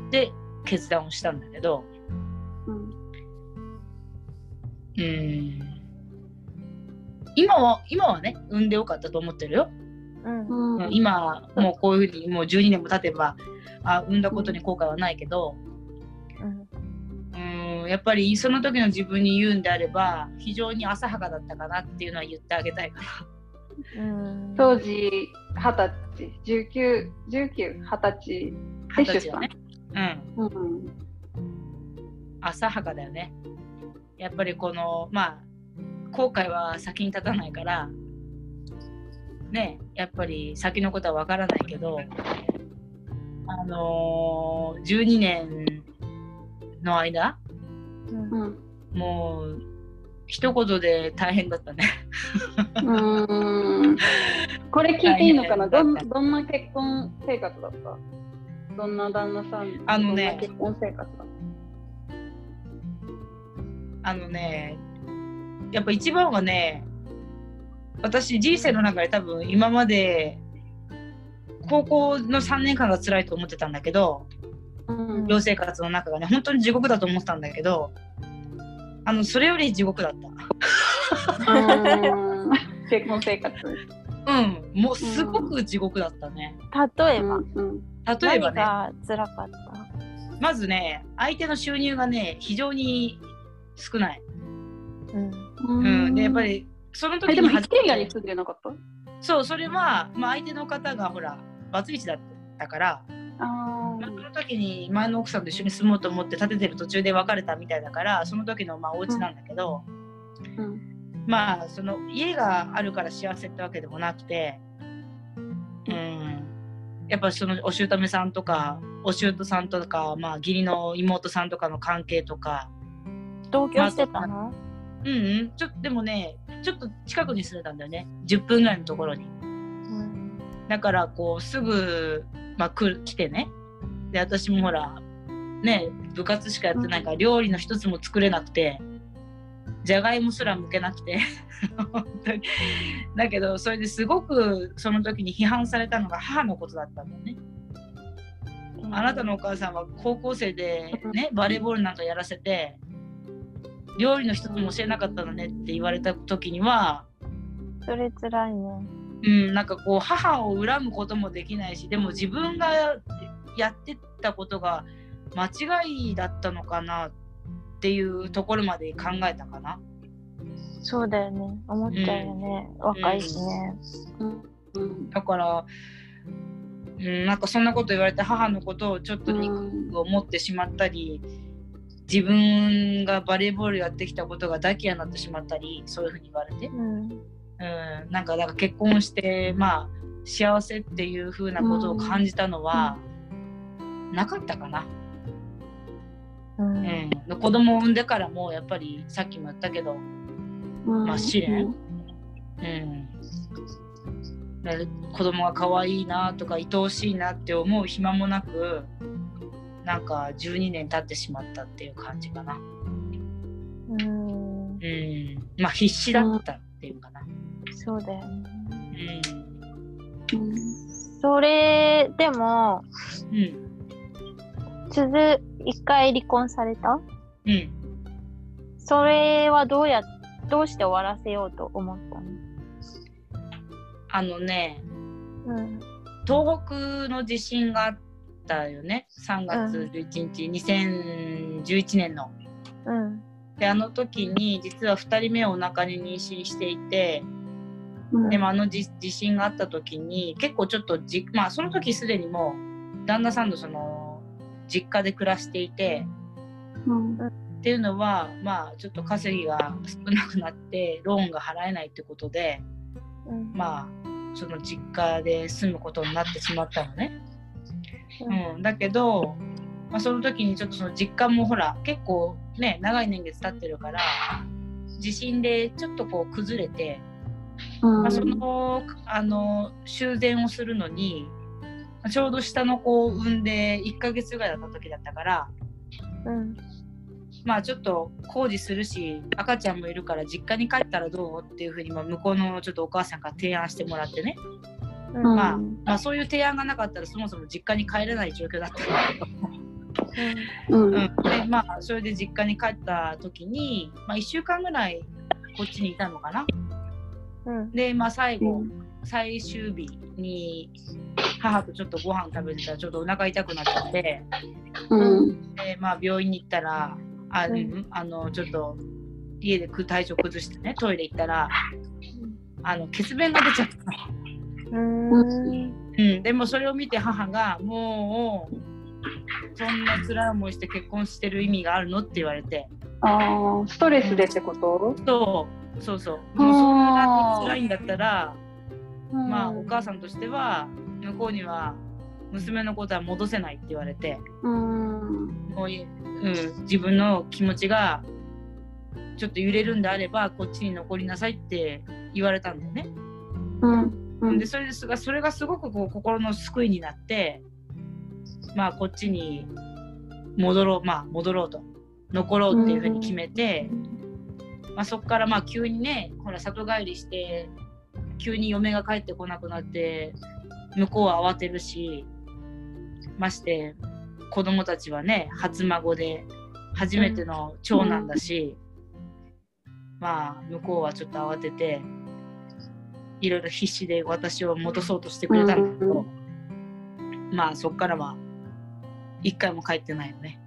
で決断をしたんだけど。うん。うん。今は今はね産んでよかったと思ってるよ。うん。うん。今もうこういうふうにもう12年も経てばあ産んだことに後悔はないけどうん。うんやっぱりその時の自分に言うんであれば非常に浅はかだったかなっていうのは言ってあげたいから。うん。当時二十歳19、19、二十歳二十歳はね。うん。うん。浅はかだよね。やっぱりこのまあ後悔は先に立たないからねやっぱり先のことはわからないけどあのー、12年の間うん。うんもう一言で大変だったね。うん。これ聞いていいのかな？どどんな結婚生活だった？どんな旦那さんあのね結婚生活だっあのねやっぱ一番はね私人生の中で多分今まで高校の3年間が辛いと思ってたんだけどたうん。寮生活の中がね本当に地獄だと思ってたんだけどあのそれより地獄だった。うん。結婚生活。うん。もうすごく地獄だったね、例えば、うん。例えばね。何が辛かった？まずね相手の収入がね非常に少ない、うん。うん、でやっぱりそのえでも時に一軒家に住んでなかった？そうそれは、まあ、相手の方がほらバツイチだったからあまあ、その時に前の奥さんと一緒に住もうと思って建ててる途中で別れたみたいだからその時のまあお家なんだけど、ーうん。まあその家があるから幸せってわけでもなくて、うん、やっぱそのお姑さんとかお姑さんとか、まあ、義理の妹さんとかの関係とか。同居してたの？うんうん。ちょっとでもねちょっと近くに住んでたんだよね。10分ぐらいのところに。うんだからこうすぐ、まあ、来る来てね。で私もほらね部活しかやってないから料理の一つも作れなくてじゃがいもすら剥けなくて。本当にだけどそれですごくその時に批判されたのが母のことだったんだよね。あなたのお母さんは高校生でねバレーボールなんかやらせて料理の一つも教えなかったのねって言われた時にはそれつらいね。うん、なんかこう母を恨むこともできないしでも自分がやってたことが間違いだったのかなっていうところまで考えたかな。そうだよね。思っちゃうよね、若いしね、うん。だから、うん、なんかそんなこと言われて母のことをちょっと憎く思ってしまったり自分がバレーボールやってきたことがダキヤになってしまったりそういうふうに言われて、うん。うん、なんかだから結婚してまあ幸せっていう風なことを感じたのはなかったかな。うん。うん、子供を産んでからもやっぱりさっきも言ったけど、まあ試練。うん、だから子供が可愛いなとか愛おしいなって思う暇もなくなんか12年経ってしまったっていう感じかな。うん。うん、まあ必死だったっていうかな。そうだよね。うん。それでもうん。続一回離婚された？うん。それはどうやどうして終わらせようと思ったの？あのねうん。東北の地震があったよね。3月11日、2011年の。うん。であの時に実は2人目をお腹に妊娠していてうん。でもあの地地震があった時に結構ちょっとじまあその時すでにもう旦那さんのその実家で暮らしていてうん。っていうのはまあちょっと稼ぎが少なくなってローンが払えないってことでうん。まあその実家で住むことになってしまったのね。うん、だけど、まあ、その時にちょっとその実家もほら結構ね長い年月経ってるから地震でちょっとこう崩れて、うん。まあ、そのあの修繕をするのにまあちょうど下の子を産んで1ヶ月ぐらいだった時だったからうん。まあちょっと工事するし赤ちゃんもいるから実家に帰ったらどうっていうふうにまあ向こうのちょっとお母さんから提案してもらってね、うん。まあまあ、そういう提案がなかったらそもそも実家に帰れない状況だったんだけど。うん。うん、でまあそれで実家に帰った時に、まあ、1週間ぐらいこっちにいたのかな。うん。でまあ最後、うん。最終日に母とちょっとご飯食べてたらちょっとお腹痛くなっちゃって。うん。で、まあ、病院に行ったらあ、ううんん、あのちょっと家でく体調崩してねトイレ行ったらあの血便が出ちゃったの。うん。うん、でもそれを見て母がもうそんな辛い思いして結婚してる意味があるのって言われて。ああストレスでってこと？そうそうそう。もうそんなに辛いんだったらうん。まあお母さんとしては向こうには娘のことは戻せないって言われて。うん。もうい、うん、自分の気持ちがちょっと揺れるんであればこっちに残りなさいって言われたんだよね。うんうん。でそれですがそれがすごくこう心の救いになってまあこっちに戻ろうまあ戻ろうと残ろうっていうふうに決めて、まあ、そこからまあ急にねほら里帰りして急に嫁が帰ってこなくなって向こうは慌てるしまして子供たちはね初孫で初めての長男だし、まあ向こうはちょっと慌てていろいろ必死で私を戻そうとしてくれたんだけど、まあそっからは一回も帰ってないよね。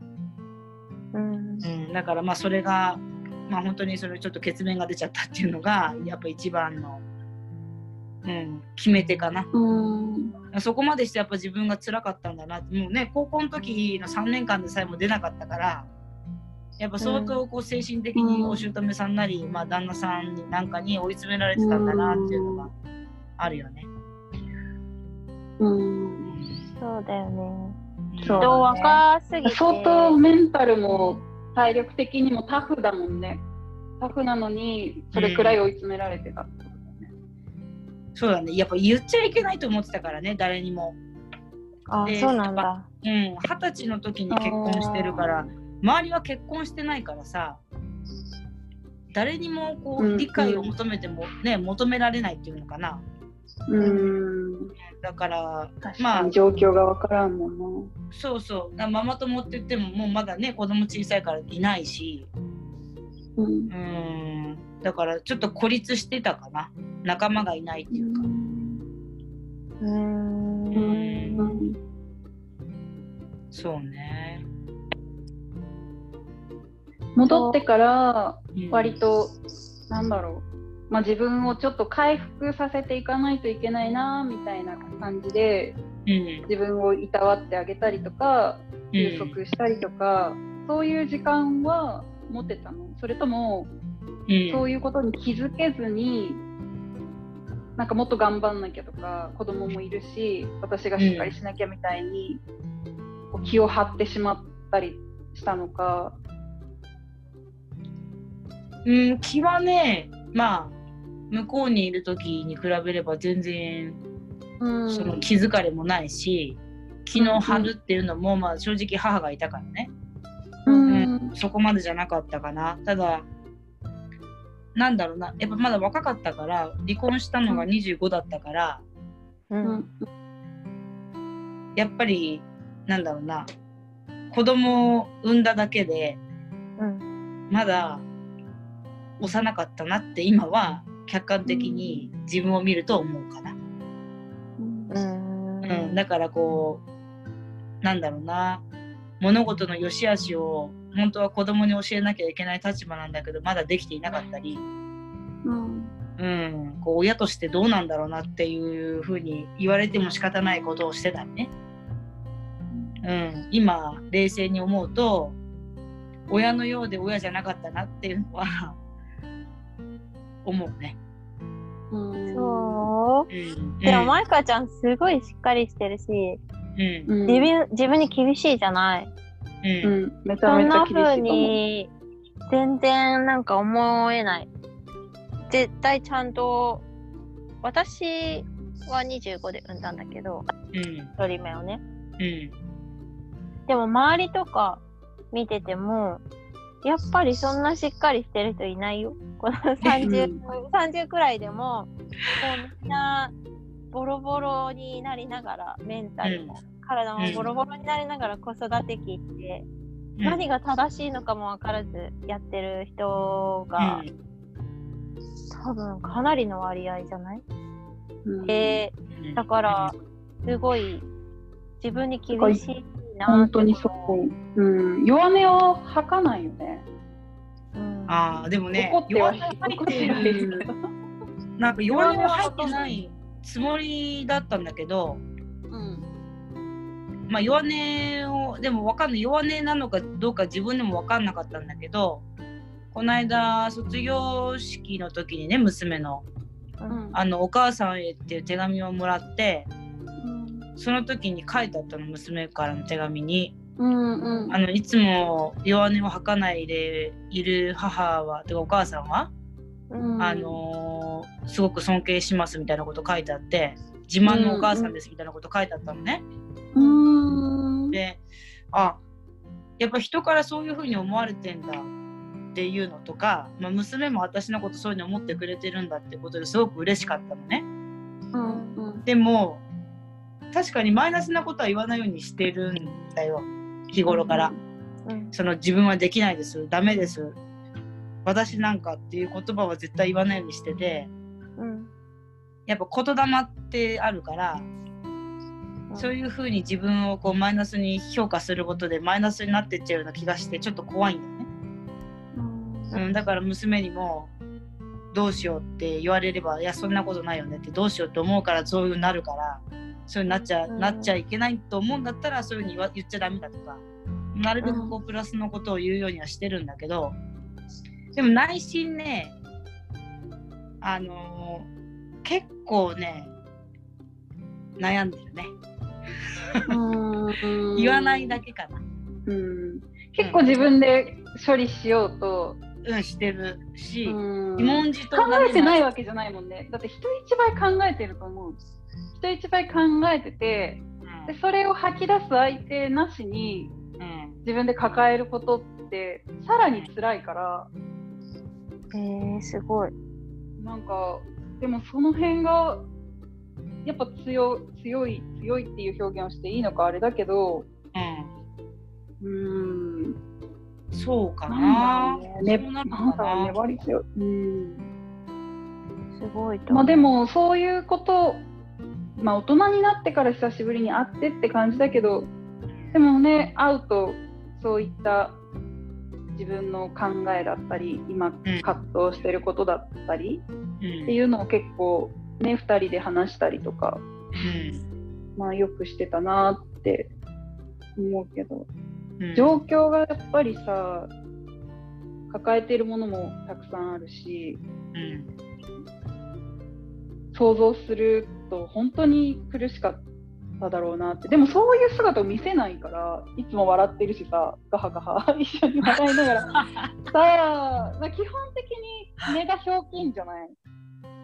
うんうん、だからまあそれがまあ本当にそれちょっと血便が出ちゃったっていうのがやっぱ一番のうん、決め手かな。うんそこまでしてやっぱ自分が辛かったんだなもうね高校の時の3年間でさえも出なかったからやっぱ相当こう精神的にお姑さんなり、まあ、旦那さんになんかに追い詰められてたんだなっていうのがあるよね。うんそうだよね。そう人若すぎて。相当メンタルも体力的にもタフだもんね。タフなのにそれくらい追い詰められてたってことだよね。そうだねやっぱ言っちゃいけないと思ってたからね誰にも。あ、でそうなんだ。うん二十歳の時に結婚してるから周りは結婚してないからさ誰にもこう理解を求めてもね求められないっていうのかな。うん。だから確まあ状況がわからんもんな。そうそう。だママ友って言ってももうまだね子供小さいからいないし。うん。うん。だからちょっと孤立してたかな。仲間がいないっていうか、うーん。うん。そうね、戻ってからうん。割と、なんだろう、まあ、自分をちょっと回復させていかないといけないなみたいな感じでうん。自分をいたわってあげたりとか休息したりとか、そういう時間は持てたの。それともうん。そういうことに気づけずになんかもっと頑張んなきゃとか子供もいるし私がしっかりしなきゃみたいに、こう気を張ってしまったりしたのか。うん、気はねまあ向こうにいる時に比べれば全然うん。その気づかれもないし、気の張るっていうのも、まあ、正直母がいたからね、うん。そこまでじゃなかったかな。ただなんだろうな。やっぱまだ若かったから離婚したのが25だったから、う。うんん。やっぱりなんだろうな。子供を産んだだけでうん。まだ幼かったなって今は客観的に自分を見ると思うかな。うん。うん、だからこうなんだろうな。物事の良し悪しを本当は子供に教えなきゃいけない立場なんだけどまだできていなかったり、うん。うん、こう親としてどうなんだろうなっていうふうに言われても仕方ないことをしてたりね、うん、今冷静に思うと親のようで親じゃなかったなっていうのは思うね。うんそう。うん、でも、マイカちゃんすごいしっかりしてるし、うんうん自分自分に厳しいじゃない。うんうんめちゃそんめちゃな風厳しいと思う。に全然なんか思えない。絶対ちゃんと私は25で産んだんだけど、うん1人目をね。うんでも周りとか見てても、やっぱりそんなしっかりしてる人いないよ。この30、30くらいでも、もうみんなボロボロになりながら、メンタルも、体もボロボロになりながら子育て期って、うん。何が正しいのかも分からずやってる人が、多分かなりの割合じゃない、うん。でうん。だからすごい自分に厳しいな本当にそう。うん、弱音を吐かないよね。うん、ああでもね怒っては弱音入怒ってるるけど。なんか弱音は入ってないつもりだったんだけどうんまあ弱音をでもわかんない弱音なのかどうか自分でもわかんなかったんだけどこの間卒業式の時にね娘のうんあのお母さんへっていう手紙をもらってうんその時に書いてあったの娘からの手紙に。うんうん。あのいつも弱音を吐かないでいる母はてかお母さんはうん。あのーすごく尊敬しますみたいなこと書いてあって自慢のお母さんですみたいなこと書いてあったのね。うん。であやっぱ人からそういうふうに思われてんだっていうのとか、まあ、娘も私のことそういうふうに思ってくれてるんだってことですごく嬉しかったのね。うんうん。でも確かにマイナスなことは言わないようにしてるんだよ。日頃から。うん。その自分はできないです。ダメです。私なんかっていう言葉は絶対言わないようにしてて。うん。やっぱ言霊ってあるから、そういうふうに自分をこうマイナスに評価することでマイナスになってっちゃうような気がしてちょっと怖いんだよね、うん。うん、だから娘にもどうしようって言われればいやそんなことないよねってどうしようって思うからそういうなるからそういうなっちゃ、うん。なっちゃいけないと思うんだったらそういうふうに言っちゃダメだとかなるべくこうプラスのことを言うようにはしてるんだけどでも内心ねあのー結構ね悩んでるね。言わないだけかな。うん。結構自分で処理しようと、うんしてるし、うん。疑問字と考えてないわ、わけじゃないもんね。だって人一倍考えてると思う人一倍考えててでそれを吐き出す相手なしに自分で抱えることってさらに辛いからえー、すごい。なんかでもその辺がやっぱ強強い強いっていう表現をしていいのかあれだけどうーん。うん、そうかな。なんだろうね。うんだろうかな粘り強いうん。すごい。まあでもそういうことまあ大人になってから久しぶりに会ってって感じだけどでもね会うとそういった自分の考えだったり今うん。葛藤してることだったりうん。っていうのを結構ね2人で話したりとかうん。まあよくしてたなって思うけど。うん。状況がやっぱりさ抱えてるものもたくさんあるしうん。想像すると本当に苦しかっただろうなって。でもそういう姿を見せないからいつも笑ってるしさガハガハ *laughs* 一緒に笑いながら。*laughs* さあまあ基本的に根がひょうきんじゃない、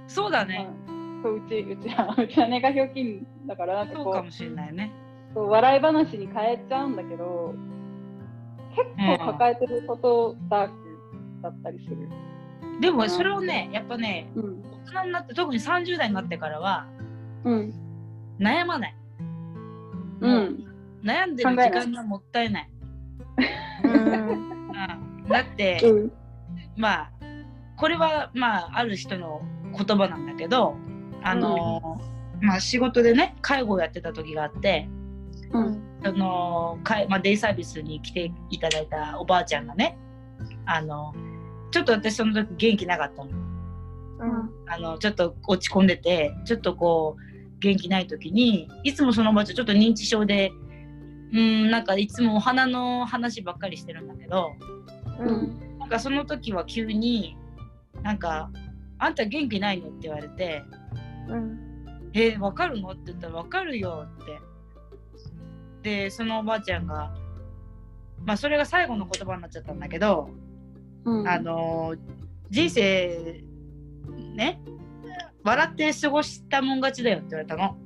そうだね、うんそううちうちは *laughs* うちは根がひょうきんだからなんかこうそうかもしれないね。そう笑い話に変えちゃうんだけど結構抱えてることダークだったりする。でもそれをねやっぱねうん大人になって特に30代になってからはうん。悩まない、うん。悩んでる時間がもったいない、うん。うん、だって、うん。まあこれはまあある人の言葉なんだけどあのーまあ仕事でね介護をやってた時があってうん。そのかい、まあ、デイサービスに来ていただいたおばあちゃんがねあのちょっと私その時元気なかったの。うん。あのちょっと落ち込んでてちょっとこう元気ない時にいつもそのおばあちゃんちょっと認知症でうんなんかいつもお花の話ばっかりしてるんだけどうん。なんかその時は急になんか「あんた元気ないの?」って言われてうん。「えー、わかるの?」って言ったら「わかるよ」って。でそのおばあちゃんがまあそれが最後の言葉になっちゃったんだけど、うんあの人生ね笑って過ごしたもん勝ちだよって言われたの。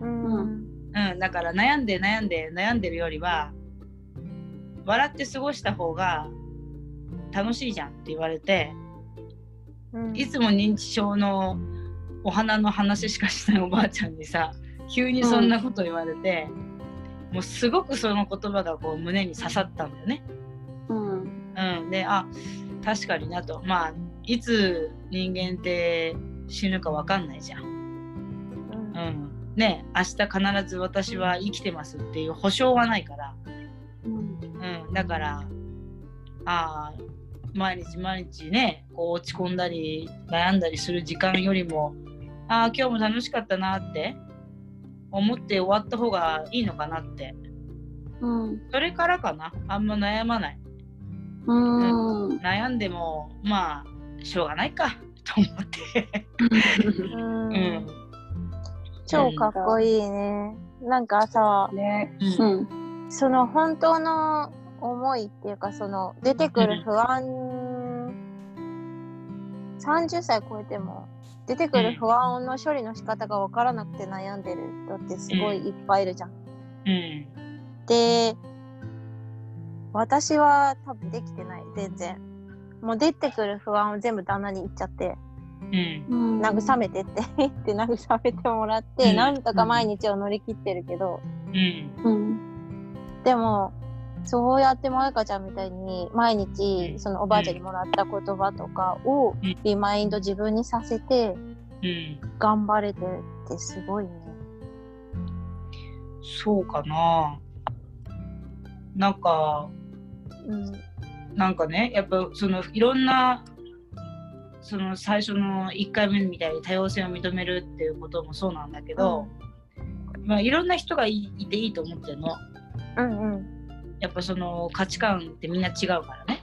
うん。うん、だから悩んで悩んで悩んでるよりは笑って過ごした方が楽しいじゃんって言われてうん。いつも認知症のお花の話しかしないおばあちゃんにさ急にそんなこと言われて、もうすごくその言葉がこう胸に刺さったんだよね。うんうん、であ確かになとまあいつ人間って死ぬか分かんないじゃん。うん、ね明日必ず私は生きてますっていう保証はないから、うん。うん、だからあー毎日毎日ねこう落ち込んだり悩んだりする時間よりもあー今日も楽しかったなって思って終わった方がいいのかなって。うん。それからかな。あんま悩まない。うん。悩んでもまあしょうがないかと思って、うん。うん。超かっこいいね。なんかさ、ね。ううん。んその本当の思いっていうか、その出てくる不安、30歳超えても出てくる不安の処理の仕方が分からなくて悩んでる人ってすごいいっぱいいるじゃん。うん。で、私は多分できてない、全然。もう出てくる不安を全部旦那に言っちゃって、うん。慰めてって *laughs* 言って慰めてもらって、うん。なんとか毎日を乗り切ってるけど、うん。うん。でも、そうやってまゆかちゃんみたいに毎日うん。そのおばあちゃんにもらった言葉とかをうん。リマインド自分にさせてうん。頑張れてるってすごいね。そうかな。なんかうん。なんかねやっぱそのいろんなその最初の1回目みたいに多様性を認めるっていうこともそうなんだけど、まあ、いろんな人がいいていいと思ってるの。うんうん。やっぱその価値観ってみんな違うからね。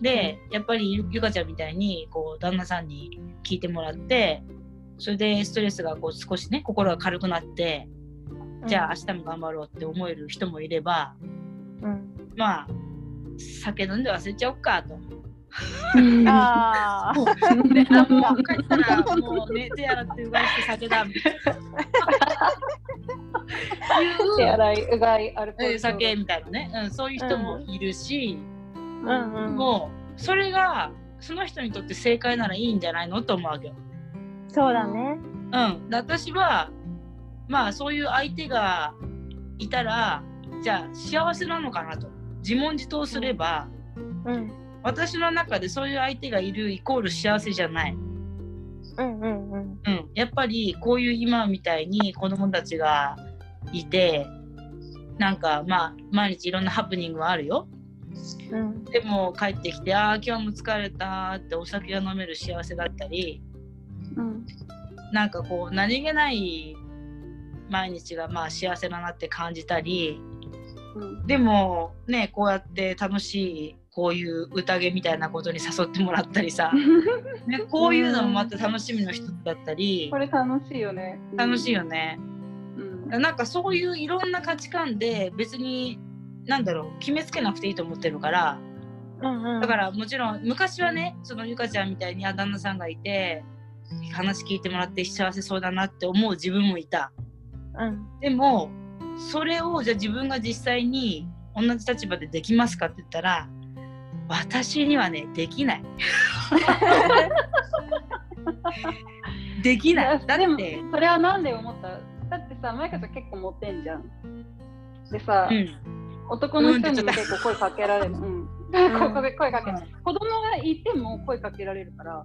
でやっぱりゆゆかちゃんみたいにこう旦那さんに聞いてもらってそれでストレスがこう少しね心が軽くなってじゃあ明日も頑張ろうって思える人もいればうん。まあ酒飲んで忘れちゃおっかと。ああであもう帰ったらもうね手洗ってうがいして酒だみたいな。手洗い、うがい、アルコール。えー酒みたいなね、うん、そういう人もいるし、うんうんもうそれがその人にとって正解ならいいんじゃないのと思うわけよ。そうだねうん、で私はまあそういう相手がいたらじゃあ幸せなのかなと自問自答すれば、うん私の中でそういう相手がいるイコール幸せじゃない。うんうんうんうん、やっぱりこういう今みたいに子供たちがいてなんかまあ毎日いろんなハプニングはあるよ。うんでも帰ってきて「ああ今日も疲れた」ってお酒が飲める幸せだったりうん。なんかこう何気ない毎日がまあ幸せだなって感じたりうん。でもねこうやって楽しいこういう宴みたいなことに誘ってもらったりさ、*laughs* ね、こういうのもまた楽しみの一つだったり。これ楽しいよね。楽しいよね。うん。なんかそういういろんな価値観で別になんだろう決めつけなくていいと思ってるから。うんうん。だからもちろん昔はねそのゆかちゃんみたいにあ旦那さんがいて話聞いてもらって幸せそうだなって思う自分もいた。うん。でもそれをじゃあ自分が実際に同じ立場でできますかって言ったら私にはねできない。できない。*laughs* だってそれはなんで思った？だってさ、マイカちゃん結構モテんじゃん。でさ、うん。男の人にも結構声かけられる。うん。*laughs* 声かけ声かけ。うん。子供がいても声かけられるから、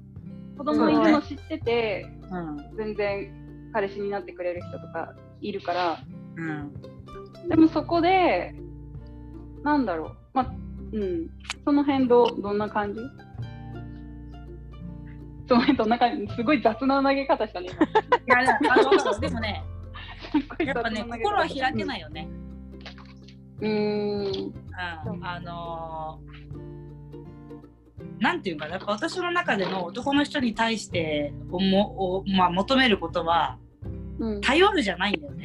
子供いるの知ってて、うん。全然彼氏になってくれる人とかいるから、うんでもそこで、なんだろう、まうん、その辺どうどんな感じ？その辺どんな感じ？すごい雑な投げ方したね、今。いやあのでもねやっぱね心は開けないよね、うーん。うん、あのーなんていうかなやっぱ私の中での男の人に対しておもお、まあ、求めることはうん。頼るじゃないんだよね。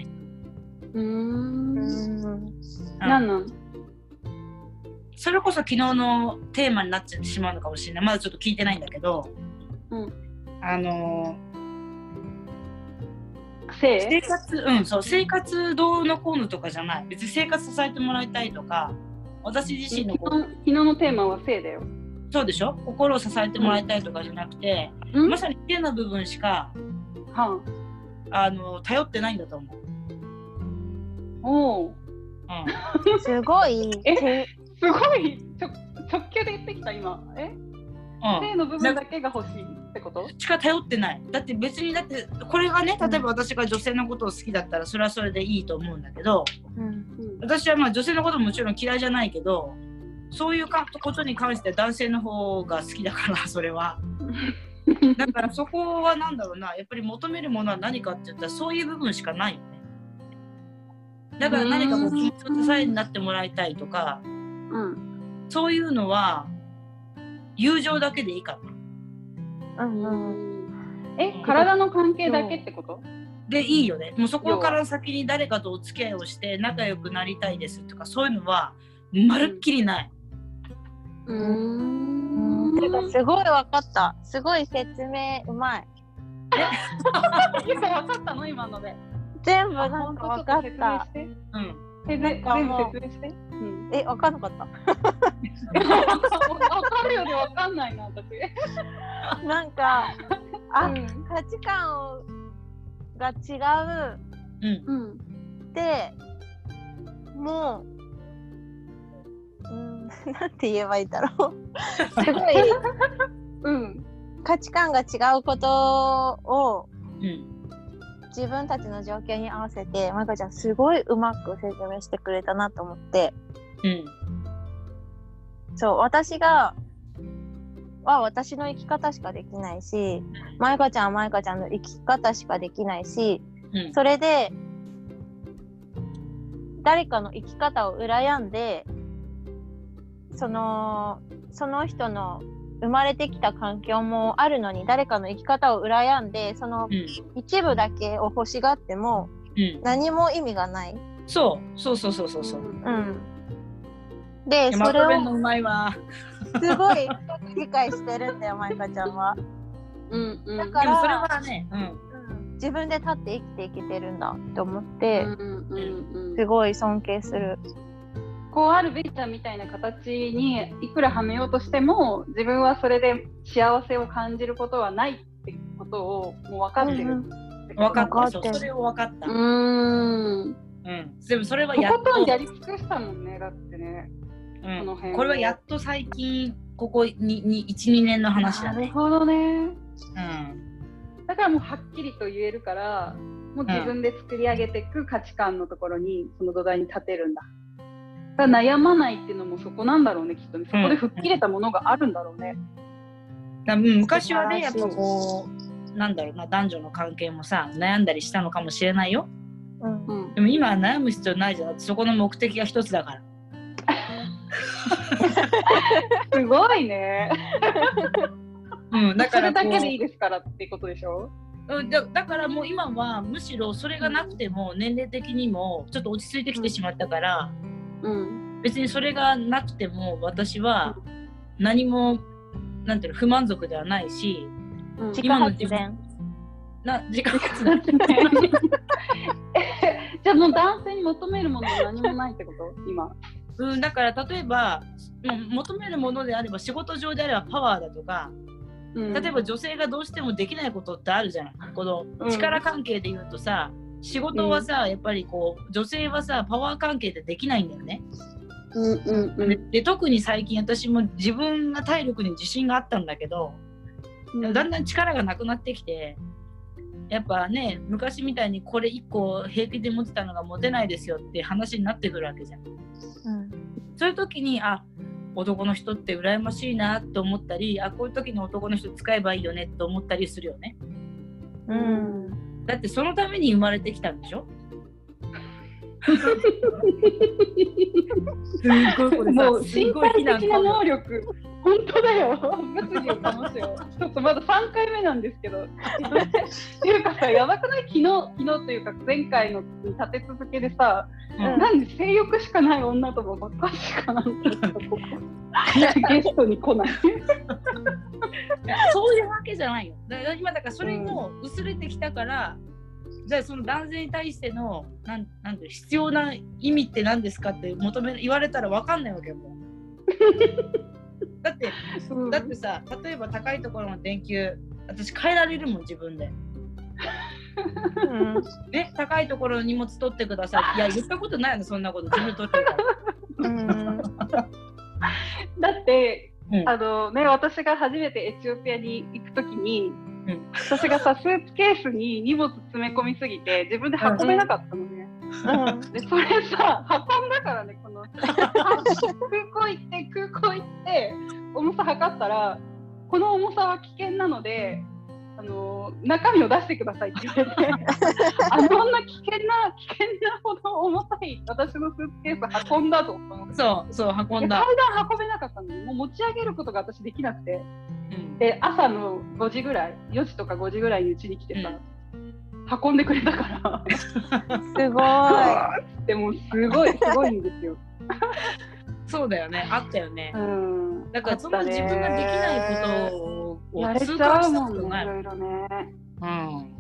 うーん。うん。うんなん？それこそ昨日のテーマになっちゃってしまうのかもしれない。まだちょっと聞いてないんだけど、うん。あの生活うんそう生活どうのこうのとかじゃない。別に生活支えてもらいたいとか私自身のこ昨日のテーマは性だよ。そうでしょ？心を支えてもらいたいとかじゃなくて、うん。まさに性の部分しかはあの頼ってないんだと思う。あ、おお。うん。すごい。*laughs* えてすごい。直直球で言ってきた今。え？うん。性の部分だけが欲しいってこと？しか頼ってない。だって別にだってこれがね例えば私が女性のことを好きだったらそれはそれでいいと思うんだけどうん。うん私はまあ女性のことももちろん嫌いじゃないけどそういうかことに関しては男性の方が好きだからそれは。*laughs* だからそこはなんだろうな。やっぱり求めるものは何かって言ったらそういう部分しかないよねだから何かこう気持支えになってもらいたいとかうん。そういうのは友情だけでいいかな。うんうんえ、体の関係だけってこと？でいいよね。もうそこから先に誰かとお付き合いをして仲良くなりたいですとかそういうのはまるっきりない、ううん。ーん。てかすごいわかった。すごい説明うまい。今分 *laughs* *laughs* かったの？今ので。全部なんかわかった。うんえ、全かもう部説明して。うん。えわかんなかった *laughs* 分かるより分かんないな、私。なんかあ、うん価値観が違ううんうん。ってもううん *laughs* なんて言えばいいんだろうすごい *laughs* うん。価値観が違うことをうん自分たちの状況に合わせてまかちゃんすごいうまく説明してくれたなと思って。うん。そう私がは私の生き方しかできないし、まゆかちゃんはまゆかちゃんの生き方しかできないし、うん。それで誰かの生き方を羨んでそのその人の生まれてきた環境もあるのに誰かの生き方を羨んでそのうん一部だけを欲しがってもうん、何も意味がない。そうそうそうそうそうそう。うん、でまそれをとめんのうまいわ。すごい理解してるんだよまゆかちゃんは。うんうんだからでもそれはね、うん、うん自分で立って生きていけてるんだって思って、うんうんうんすごい尊敬する。こうあるべきだみたいな形にいくらはめようとしても自分はそれで幸せを感じることはないってことをもう分かってる、うん分かった。分かってる。それを分かった。うーん。うん。でもそれはと。やっことん。やりと、尽くしたもんねだってね。うん。この辺。をこれはやっと最近ここにに1、2年の話だね。なるほどね。うん。だからもうはっきりと言えるからもう自分で作り上げていく価値観のところにその土台に立てるんだだから悩まないっていうのもそこなんだろうねきっとね。そこで吹っ切れたものがあるんだろうね、だうん。昔はね、やっぱこう、なんだろうな、男女の関係もさ、悩んだりしたのかもしれないよ。うん。うんでも今は悩む必要ないじゃん。そこの目的が一つだから。*laughs* すごいね。うん、だそからこうれだけでいいですからってことでしょ？うん。だだからもう今はむしろそれがなくても年齢的にもちょっと落ち着いてきてしまったから、うん。別にそれがなくても私は何もなんていうの不満足ではないしうん。自家発電。な時間発電。*laughs* じゃあもう男性に求めるものは何もないってこと？今。うん、だから例えば求めるものであれば仕事上であればパワーだとかうん。例えば女性がどうしてもできないことってあるじゃない。このうん。力関係で言うとさ仕事はさ、やっぱりこう女性はさパワー関係でできないんだよね。うんうんうでんで特に最近私も自分が体力に自信があったんだけど、うんだんだん力がなくなってきてやっぱね昔みたいにこれ1個平気で持ってたのが持てないですよって話になってくるわけじゃん。うんそういう時にあ男の人って羨ましいなと思ったりあこういう時に男の人使えばいいよねと思ったりするよね。うんだってそのために生まれてきたんでしょ？すごいこれさもう身体的な能力、本当だよ。物理を保つよ。ちょっとまだ3回目なんですけど。っていうかさ、やばくない？昨日、昨日というか前回のに立て続けでさ、うんなんで性欲しかない女ともばっかしかなんかここゲストに来ない。そういうわけじゃないよ。だから今だからそれも薄れてきたから、じゃあその男性に対してのなんなんて必要な意味って何ですかって求め言われたらわかんないわけよもう。だってだってさ例えば高いところの電球私変えられるもん自分で。うん *laughs* ね高いところの荷物取ってください。いや言ったことないのそんなこと自分で取ってるから。うん *laughs* だって、うんあのね、私が初めてエチオピアに行くときに、うん私がさ、スーツケースに荷物詰め込みすぎて、自分で運べなかったのね。で、それさ、運んだからね、この、空港行って、空港行って、重さ測ったら、この重さは危険なので、あの中身を出してくださいって言われて、*laughs* あのんな危険な、危険なほど重たい私のスーツケース運んだぞと思って。そうそう運んで階だ。段運べなかったのにもう持ち上げることが私できなくてうんで朝の5時ぐらい4時とか5時ぐらいにうちに来てさ、運んでくれたから *laughs* すごい。でもすごいすごいんですよ。そうだよねあったよねう。ん、だからその自分ができないことをやれち痛感したゃうもんねい。ろいろね。うん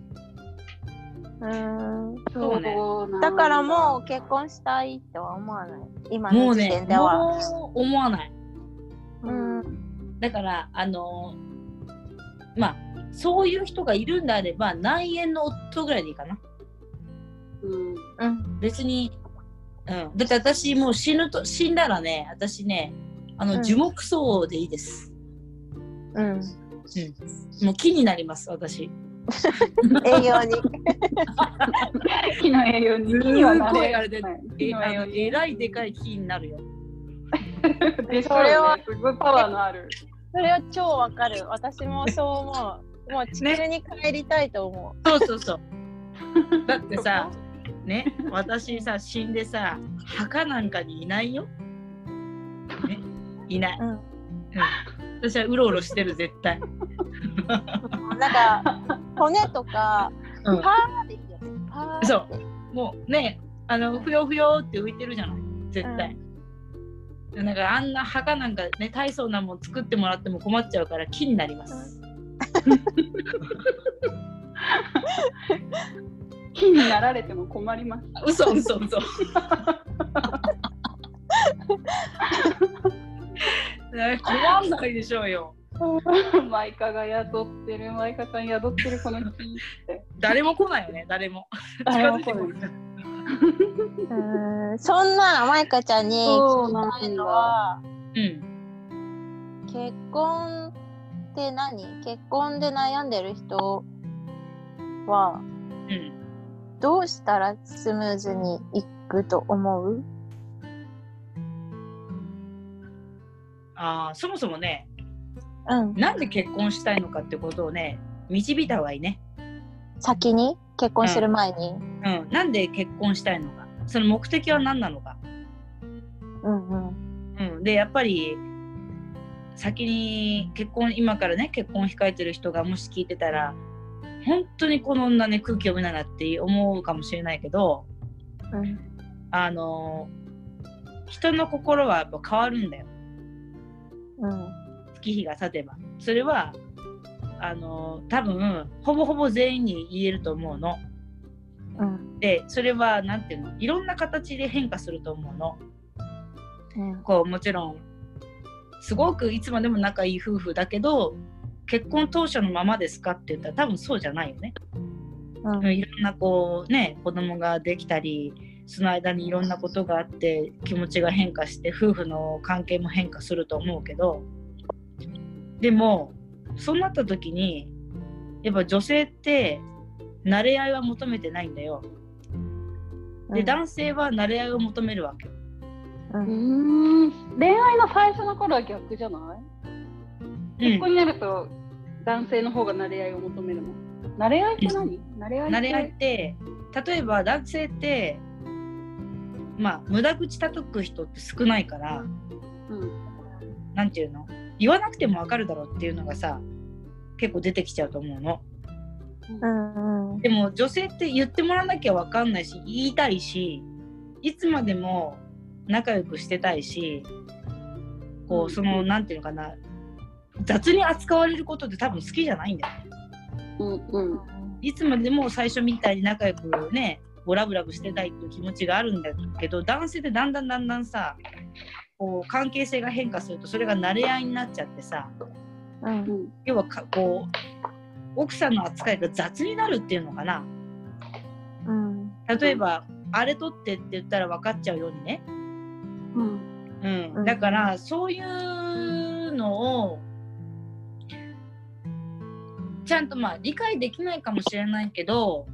うんそうねだからもう結婚したいとは思わない？今の時もうね点では。もう思わない。ううんんだからあのまあそういう人がいるんであれば内縁の夫ぐらいでいいかな。うんうん別に、うん、だって私もう死ぬと死んだらね私ねあの、うん樹木葬でいいです。うん。もう木になります私。栄養に。木の栄養にす木にはなれではいえあの木の栄養にえらいでかい木になるよ。*laughs* それはすごいパワーのある。それは超わかる。私もそう思う。もう地球に帰りたいと思そうそうそう。*laughs* だってさ、ね、私さ、死んでさ、墓なんかにいないよ。ね、いない。う。うん。私はうろうろしてる、絶対。なんか骨とかうんパーっていいよね。パー。そうもうね、あの、ふよふよって浮いてるじゃない、絶対。なんかあんな墓なんかね、大層なもん作ってもらっても困っちゃうから木になります。*laughs* 木になられても困ります。嘘嘘嘘。ね *laughs* 困んないでしょうよ。マイカが宿ってる、マイカちゃん宿ってるこの木って。誰も来ないよね、誰も。誰も来ないうんそんなマイカちゃんに聞きたいのはうん。結婚って何？結婚で悩んでる人はうん。どうしたらスムーズにいくと思う？ああ、そもそもね、うん。なんで結婚したいのかってことをね、導いた方がいいね。先に？結婚する前に。うん。なんで結婚したいのか。その目的は何なのか。うんうん。うん。で、やっぱり、先に結婚、今からね、結婚控えてる人がもし聞いてたら、本当にこの女ね、空気読めないなって思うかもしれないけど、うんあの人の心はやっぱ変わるんだよ。うん月日が経てば。それは、あの多分、ほぼほぼ全員に言えると思うの。うんで、それは、なんていうの？いろんな形で変化すると思うの。うんこう、もちろん、すごくいつまでも仲いい夫婦だけど、結婚当初のままですかって言ったら多分そうじゃないよね。うんいろんなこうね子供ができたりその間にいろんなことがあって気持ちが変化して夫婦の関係も変化すると思うけどでもそうなった時にやっぱ女性って慣れ合いは求めてないんだよ。で男性は慣れ合いを求めるわけ。ううん。恋愛の最初の頃は逆じゃない？結婚になると男性の方が慣れ合いを求めるの？慣れ合いって何？慣れ合いって？慣れ合いって例えば男性ってまあ無駄口叩く人って少ないからうん。なんていうの？言わなくてもわかるだろうっていうのがさ結構出てきちゃうと思うの。んうんでも女性って言ってもらわなきゃわかんないし言いたいしいつまでも仲良くしてたいしこうそのなんていうのかな雑に扱われることって多分好きじゃないんだよね。うんうんいつまでも最初みたいに仲良くねボラブラブしてたいっていう気持ちがあるんだけど男性ってだんだんだんだんさこう関係性が変化するとそれが慣れ合いになっちゃってさうん。うん要はかこう奥さんの扱いが雑になるっていうのかな。うん例えば、あれ取ってって言ったら分かっちゃうようにね、うんうん。うん。だからそういうのをちゃんとまあ理解できないかもしれないけど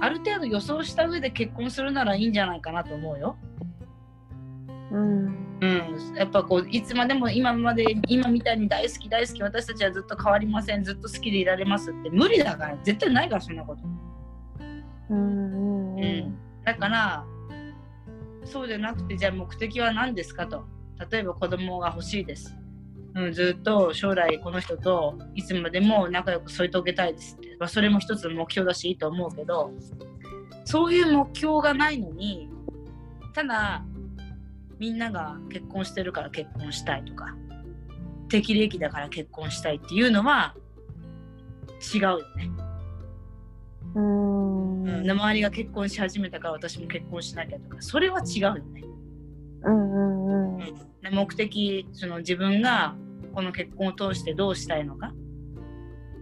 ある程度予想した上で結婚するならいいんじゃないかなと思うよ。うん。うん、やっぱこういつまでも今まで今みたいに大好き大好き私たちはずっと変わりませんずっと好きでいられますって。無理だから絶対ないからそんなこと。うんうん、だからそうじゃなくてじゃあ目的は何ですかと。例えば子供が欲しいです、うん、ずっと将来この人といつまでも仲良く添い遂げたいですって、まあ、それも一つの目標だしいいと思うけど。そういう目標がないのにただみんなが結婚してるから結婚したいとか適齢期だから結婚したいっていうのは違うよね。うん。うん、で周りが結婚し始めたから私も結婚しなきゃとかそれは違うよね。うんうんうん。で目的その自分がこの結婚を通してどうしたいのか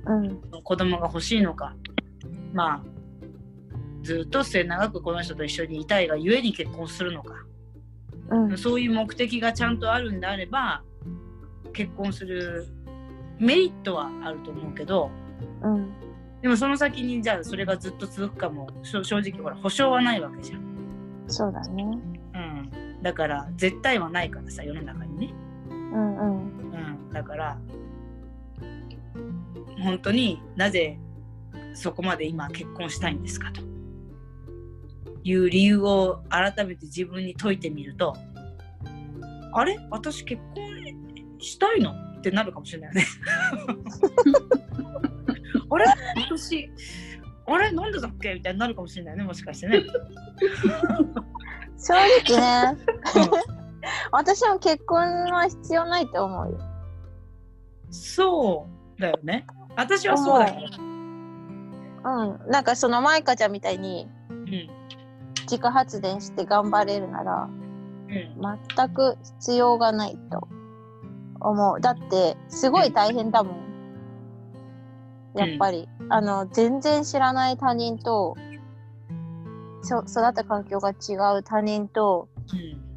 うん。子供が欲しいのかまあずっと末永くこの人と一緒にいたいがゆえに結婚するのかうん。そういう目的がちゃんとあるんであれば結婚するメリットはあると思うけどうん。でもその先にじゃあそれがずっと続くかも。正直ほら保証はないわけじゃん。そうだね。うん、だから絶対はないからさ世の中にね。うんうん。うん、だから本当になぜそこまで今結婚したいんですかという理由を改めて自分に解いてみるとあれ？私結婚したいの？ってなるかもしれないよね。*laughs* あれ？私あれ？なんでだっけ？みたいになるかもしれないねもしかしてね。*laughs* 正直ね、私も結婚は必要ないと思うよ。そうだよね。私はそうだよ。うん、なんかそのマイカちゃんみたいにうん自家発電して頑張れるならうん。全く必要がないと思う。だってすごい大変だもん。やっぱり、あの全然知らない他人とそ育った環境が違う他人とうん。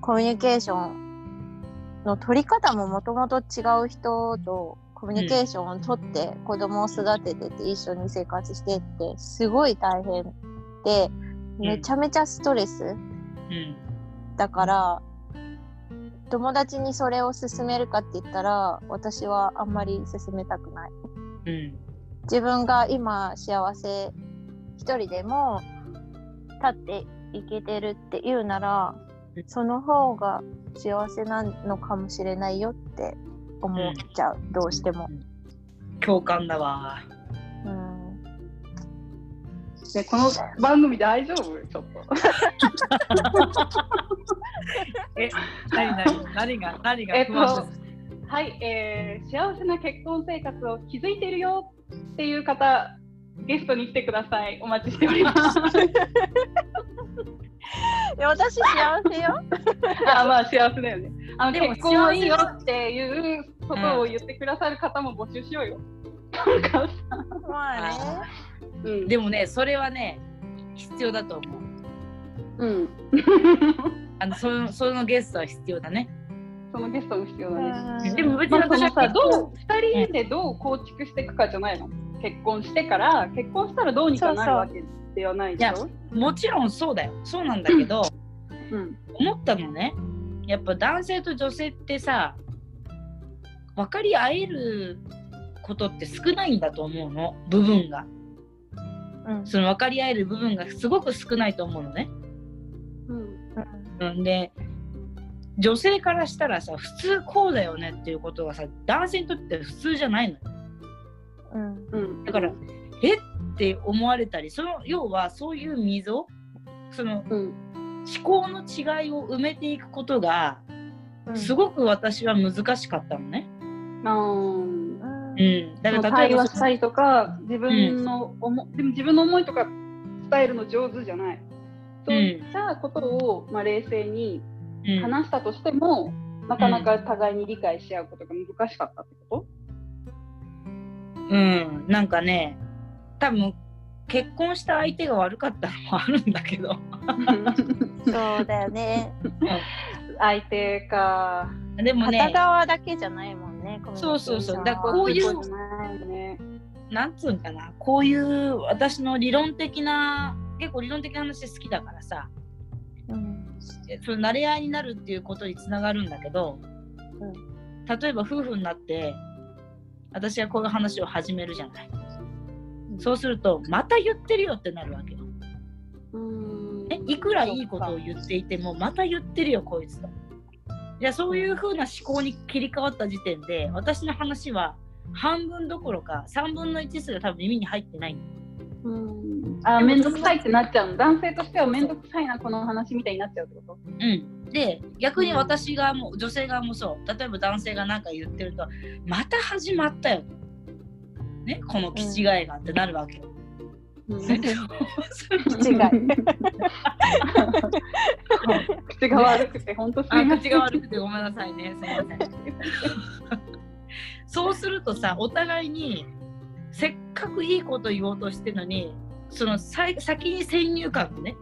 コミュニケーションの取り方ももともと違う人とコミュニケーションを取って子供を育ててて一緒に生活してってすごい大変でめちゃめちゃストレス。うんだから友達にそれを勧めるかって言ったら私はあんまり勧めたくない。うん自分が今幸せ一人でも立っていけてるって言うならうん。その方が幸せなのかもしれないよって思っちゃう、どうしても、共感だわ。うん、でこの番組大丈夫？ちょっと。*laughs* え、何何何が何がえっとはい、えー、幸せな結婚生活を築いているよっていう方、ゲストに来てください。お待ちしております。いや私幸せよあ、まあ幸せだよね。あのでも結婚はいいよっていうことを言ってくださる方も募集しようよ。なんかさまあねうん、でもね、それはね、必要だと思う。うん、あのそのそのゲストは必要だね。そのゲストも必要だね。うんでも別に私はのさど結う2人でどう構築していくかじゃないの結婚してから結婚したらどうにかなるわけではないでしょ？もちろんそうだよ。そうなんだけど、うん思ったのね。やっぱ男性と女性ってさ、分かり合えることって少ないんだと思うの、部分が。うんその分かり合える部分がすごく少ないと思うのね。うんうんで女性からしたらさ普通こうだよねっていうことがさ男性にとって普通じゃないのようん。うん。だからえ？って思われたりその要はそういう溝？そのうん。思考の違いを埋めていくことがうん。すごく私は難しかったのね。うんうん、だから例えばしたりとか自分の思、でも自分の思いとか伝えるの上手じゃない。そういったことを、まあ、冷静にうん。話したとしても、なかなか互いに理解し合うことが難しかったっうん、なんかね多分結婚した相手が悪かったのもあるんだけど。と *laughs* そうだよね。相手か。でもね。片側だけじゃないもんねそうそうそう。だこういうなんつうんかな。こういう私の理論的な結構理論的な話好きだからさ。うん。その慣れ合いになるっていうことにつながるんだけど、例えば夫婦になって私がこういう話を始めるじゃない、そうするとまた言ってるよってなるわけよ、うん。えいくらいいことを言っていてもまた言ってるよこいつと。じゃあそういう風な思考に切り替わった時点で私の話は半分どころか3分の1すら多分耳に入ってない。んだようん。あ面倒くさいってなっちゃうの男性としては面倒くさいなこの話みたいになっちゃうってこと？うん、で逆に私がもう女性側もそう。例えば男性が何か言ってるとまた始まったよ、ね、この気違いがってなるわけよ。うん。違い口が悪くて本当す口が悪くてごめんなさいね。すいません。そうするとさお互いにせっかくいいこと言おうとしてるのにその先に先入観がね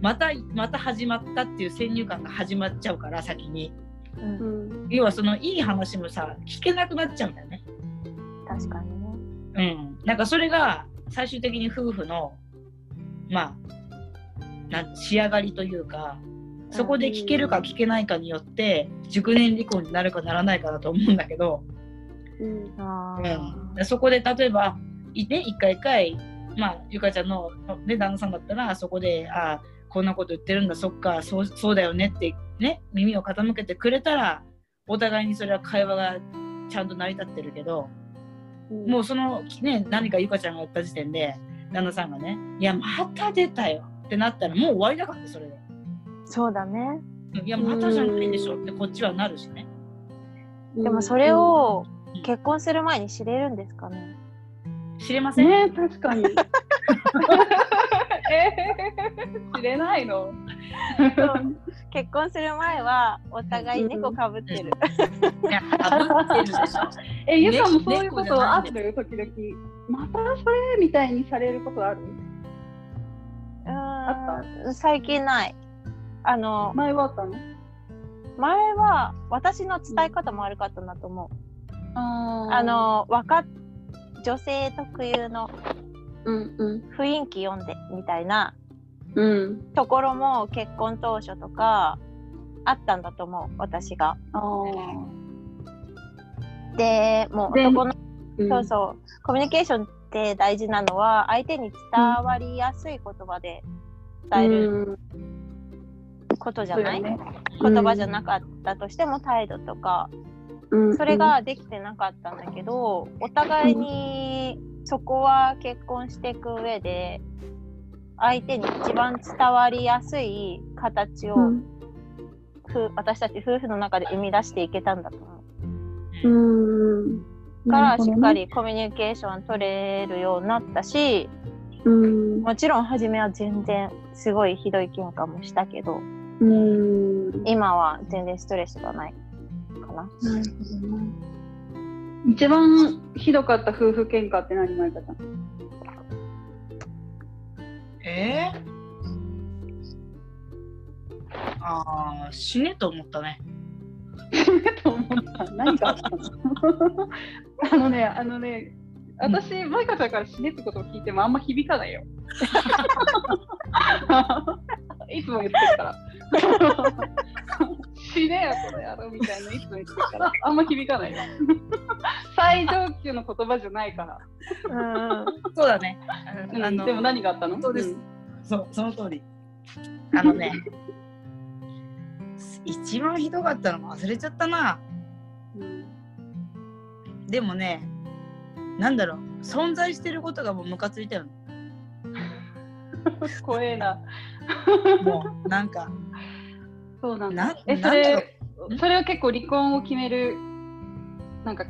またまた始まったっていう先入観が始まっちゃうから先に。うんうん。要はそのいい話もさ聞けなくなっちゃうんだよね。確かにね。うん、なんかそれが最終的に夫婦のまあなん仕上がりというかそこで聞けるか聞けないかによって熟年離婚になるかならないかだと思うんだけど、うんそこで例えばいて一回一回まあゆかちゃんの、ね、旦那さんだったらそこでああこんなこと言ってるんだそっかそうそうだよねってね耳を傾けてくれたらお互いにそれは会話がちゃんと成り立ってるけどもうそのね何かゆかちゃんがやった時点で旦那さんがね「いやまた出たよ」ってなったらもう終わりだからねそれで。そうだね。いやまたじゃないでしょってこっちはなるしね。でもそれをうん結婚する前に知れるんですかね？知れません、ね確かに。*laughs* えー、知れないの？結婚する前はお互い猫かぶってる。いやかぶってるでしょ。*laughs* え、ゆかもそういう猫ことある時々。またそれみたいにされることある？うーん最近ない。あの前はあったの？前は私の伝え方も悪かったなと思う。ああ、のわかっ女性特有の雰囲気読んでみたいなうん。ところも結婚当初とかあったんだと思う私が。あでもうで男のーそうそう。コミュニケーションって大事なのは相手に伝わりやすい言葉で伝えるうん。ことじゃない、そうよね。言葉じゃなかったとしても態度とかうんそれができてなかったんだけどお互いにそこは結婚していく上で相手に一番伝わりやすい形を、うん。ふ私たち夫婦の中で生み出していけたんだと思う。うんからしっかりコミュニケーション取れるようになったしうん。もちろん初めは全然すごいひどい喧嘩もしたけどうん。今は全然ストレスがない。かな。なるほどな一番ひどかった夫婦喧嘩って何前かさん？えー、ああ死ねと思ったね。と思った何があったの？*laughs* あのねあのね私、マイカちゃんから死ねってことを聞いてもあんま響かないよ。*laughs* いつも言ってるから。死ねよ、この野郎みたいな、いつも言ってるから、あんま響かないよ。最上級の言葉じゃないから。うんそうだね。うんあのでも何があったの？そうですそうその通り。あのね一番ひどかったの忘れちゃったな。うんでもねなんだろう存在してることがもうムカついたよね。*laughs* 怖えな。もうなんかそうなんなだ。え、それ、それは結構離婚を決める、なんか、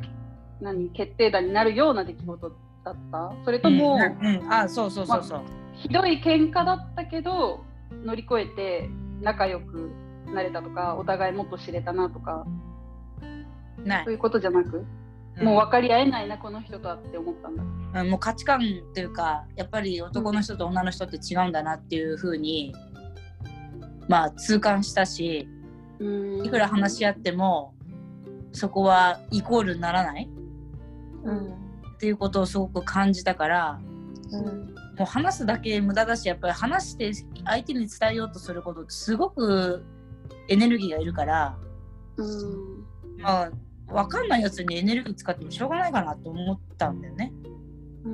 何、決定打になるような出来事だった？それとも、うんうん、あそうそうそうそう。ひどい喧嘩だったけど乗り越えて仲良くなれたとかお互いもっと知れたなとか。ない。そういうことじゃなく、うん。もう分かり合えないなこの人とはって思ったんだ。うんもう価値観っていうかやっぱり男の人と女の人って違うんだなっていうふうにまあ痛感したしいくら話し合ってもそこはイコールにならない。うん。っていうことをすごく感じたからうん。もう話すだけ無駄だしやっぱり話して相手に伝えようとすることってすごくエネルギーがいるから、うん。まあ、分かんないやつにエネルギー使ってもしょうがないかなと思ったんだよね。うん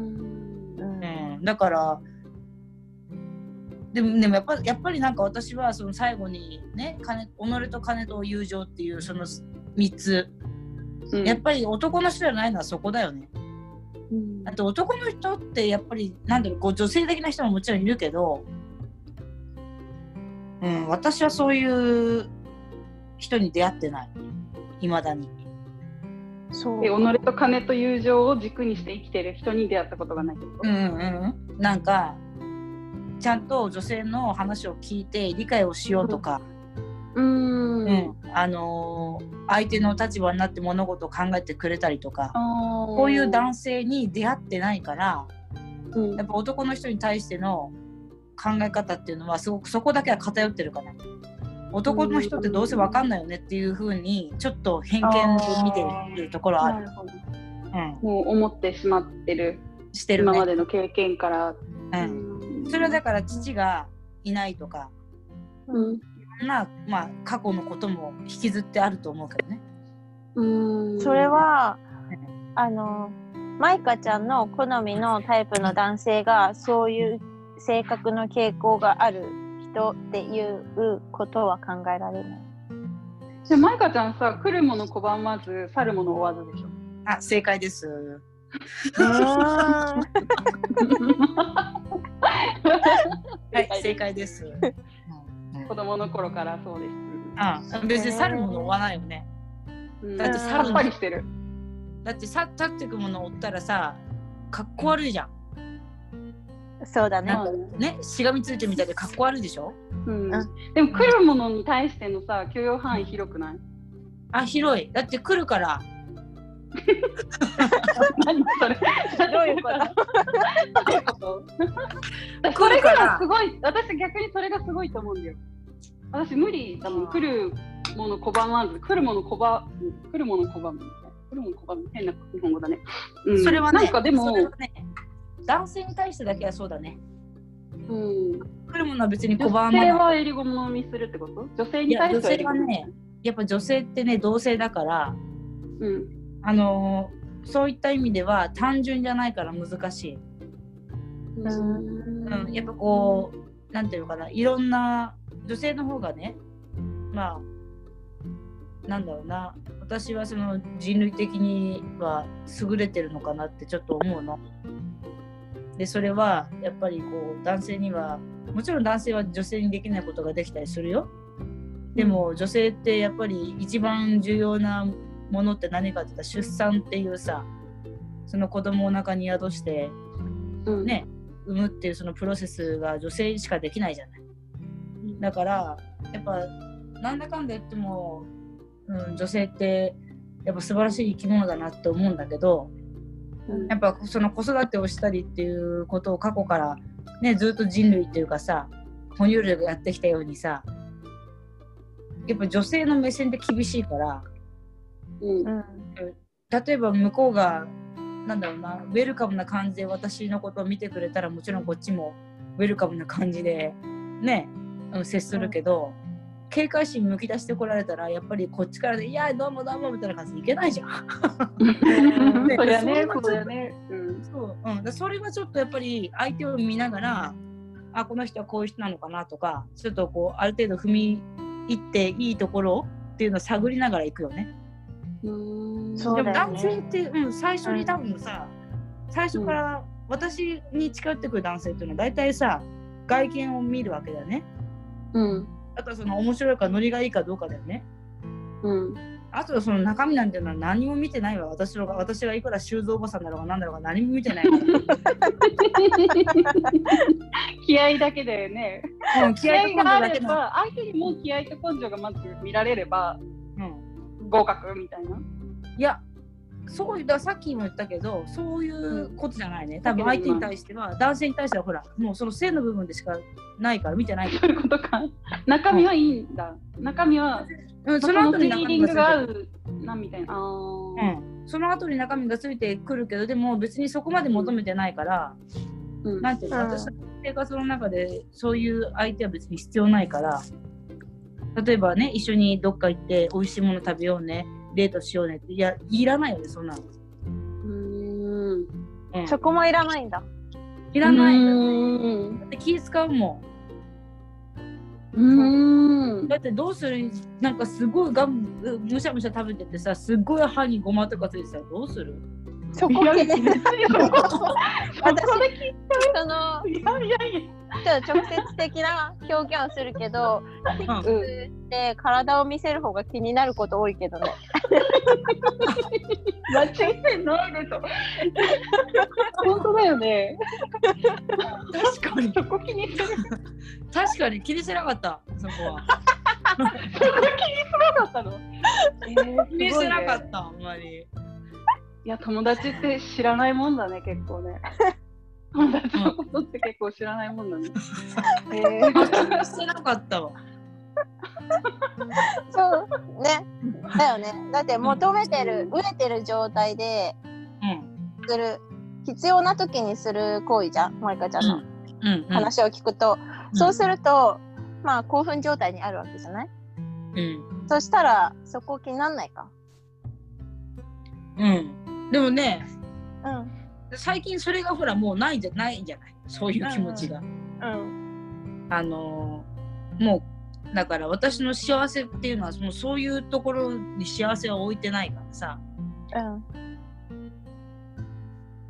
うん。うん、だからでもでもやっぱやっぱりなんか私はその最後にね金己と金と友情っていうその3つ。うん。やっぱり男の人じゃないのはそこだよね。うん。あと男の人ってやっぱりなんだろうこう女性的な人ももちろんいるけど、うん、私はそういう人に出会ってない。いまだに。そう。え己と金と友情を軸にして生きてる人に出会ったことがないってこと、うんうんうん、なんかちゃんと女性の話を聞いて理解をしようとか、うん。うんあのー相手の立場になって物事を考えてくれたりとかここういう男性に出会ってないからうん。やっぱ男の人に対しての考え方っていうのはすごくそこだけは偏ってるかな。男の人ってどうせ分かんないよねっていうふうにちょっと偏見で見てるところはある。うん、もう思ってしまってる。してるね。今までの経験から、うん、それはだから父がいないとかうんいろんな、まあ、過去のことも引きずってあると思うけどね。うんそれはあのマイカちゃんの好みのタイプの男性がそういう性格の傾向がある人っていうことは考えられない。じゃあマイカちゃんさ来るもの拒まず去るもの追わずでしょ？あ正解です。*laughs* はい、正解です。子供の頃からそうです。あ別に去るもの追わないよね。うんだってさっぱりしてる。だってさ立ってくものを追ったらさ、かっこ悪いじゃん。そうだねね、しがみついてみたいでかっこ悪いでしょ？うんうんでも来るものに対してのさ許容範囲広くない？あ、広い。だって来るから。*laughs* 何それ。どういうこと？これがすごい私逆にそれがすごいと思うんだよ。私無理だもん。来るもの拒まず来るもの拒む来るもの拒む来るもの拒む変な日本語だね、うん。それはね、なんかでもね男性に対してだけはそうだね。うん、来るものは別に拒女まない。性は襟ごもみするってこと？女性に対しては女性はねやっぱ女性ってね、同性だから、うんあのーそういった意味では単純じゃないから難しい。うんうん、やっぱこう、なんていうのかな、いろんな女性の方がね、まあ、なんだろうな、私はその人類的には優れてるのかなってちょっと思うの。で、それはやっぱりこう、男性には、もちろん男性は女性にできないことができたりするよ。でも女性ってやっぱり一番重要なものって何かって言ったら出産っていうさ、その子供を中に宿してうん。ね産むっていうそのプロセスが女性しかできないじゃない。だからやっぱなんだかんだ言っても、うん、女性ってやっぱ素晴らしい生き物だなって思うんだけどうん。やっぱその子育てをしたりっていうことを過去から、ね、ずっと人類っていうかさ哺乳類がやってきたようにさやっぱ女性の目線って厳しいからうん。うん例えば向こうがなんだろうなウェルカムな感じで私のことを見てくれたらもちろんこっちもウェルカムな感じでねうん接するけど、警戒心むき出してこられたらやっぱりこっちからで「いやどうもどうも」みたいな感じでいけないじゃん。ねそれはちょっとそねうん *laughs* そう、うん、それはちょっとやっぱり相手を見ながらあこの人はこういう人なのかなとかちょっとこうある程度踏み入っていいところっていうのを探りながら行くよね。うんでもそうだよね男性って、うん、最初に多分さ、最初から私に近寄ってくる男性っていうのは大体さ外見を見るわけだよね。うんあとはその面白いかノリがいいかどうかだよね。うんあとはその中身なんていうのは何も見てないわ。私のが私がいくら修造おばさんだろうが何だろうが何も見てない。*laughs* 気合だけでねうん、気気合があれ。ば相手にも気合と根性がまず見られればうん合格みたいな。いや、そういう、ださっきも言ったけど、そういうことじゃないね。多分相手に対しては、男性に対してはほら、もうその性の部分でしかないから、見てないかそういうことか。中身はいいんだ。中身はら。うん、そその後に中身が合うなみたいな。うん、その後に中身がついてくるけど、でも別にそこまで求めてないから、うんなんていうの、うん私の生活の中でそういう相手は別に必要ないから、例えばね、一緒にどっか行って美味しいもの食べようね、デートしようねって、いや、いらないよね、そんなの。うーんうん、そこもいらないんだ。いらない。うーんだって気使うもん。うーんだってどうする？なんかすごいガムむしゃむしゃ食べててさすっごい歯にごまとかついてたらどうする？そこで聞いそのいやいやいや。ちょっと直接的な表現をするけど、うんうんで体を見せる方が気になること多いけどね。間違ってないでしょ。本当だよね。確かにそこ気にする。確かに気にしてなかったそこはそこ気にすなかったの？え気にしてなかた。ったあんまりいや友達って知らないもんだね結構ね。友達のことって結構知らないもんだね。えー。気にしてなかったわ。そうね。だよね。だって求めてる、飢えてる状態でうん。する、必要な時にする行為じゃん、マリカちゃんの。うん。うん話を聞くと。そうすると、まあ興奮状態にあるわけじゃない？うん。そしたらそこ気になんないか？うん。でもねうん最近それがほらもうないんじゃない？んじゃないそういう気持ちが、うん。あのーもうだから私の幸せっていうのはもうそういうところに幸せは置いてないからさ。うん。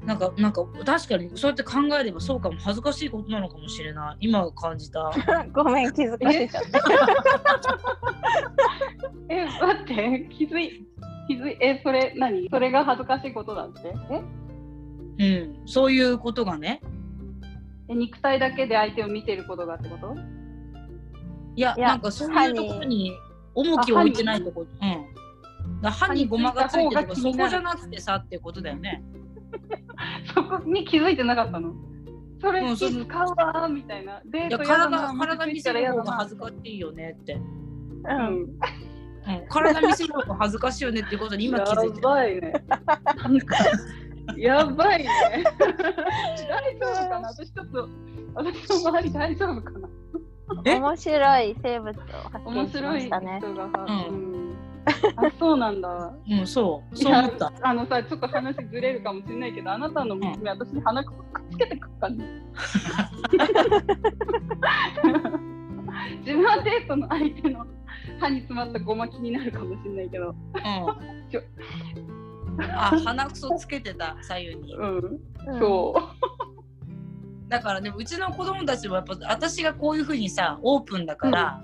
なんかなんか確かにそうやって考えればそうかも恥ずかしいことなのかもしれない。今感じた。*laughs* ごめん気づかせちゃった。え、待って、気づい、気づい、え、それ何？それが恥ずかしいことだって？え？うん。そういうことがね。え肉体だけで相手を見てることがってこと？いやいやなんかそういうところに重きを置いてないとこ。ろうん。歯にごまがついてるとかそこじゃなくてさっていうことだよね。*laughs* そこに気づいてなかったの？それ気使うわーみたいな。デいやートやだ体な体見せる方が恥ずかしいよねって、ううんん。うん、体見せる方が恥ずかしいよねっていうことに今気づいてる。*laughs* やばいね。*laughs* やばいね。*laughs* 大丈夫かな？私ちょっと、私の周り大丈夫かな？え？面白い生物を発見し面白いましたね。人が、うん。うん。あ、そうなんだ。うんそう。そう思った。いやあのさ、ちょっと話ずれるかもしれないけど、あなたの娘、私に鼻くっつけてくっかね。*laughs* 自分はデートの相手の歯に詰まったごま気になるかもしれないけど、うん。ちょあ鼻くそつけてた左右に。うん、うん。そだからねうちの子供たちもやっぱ私がこういうふうにさオープンだから、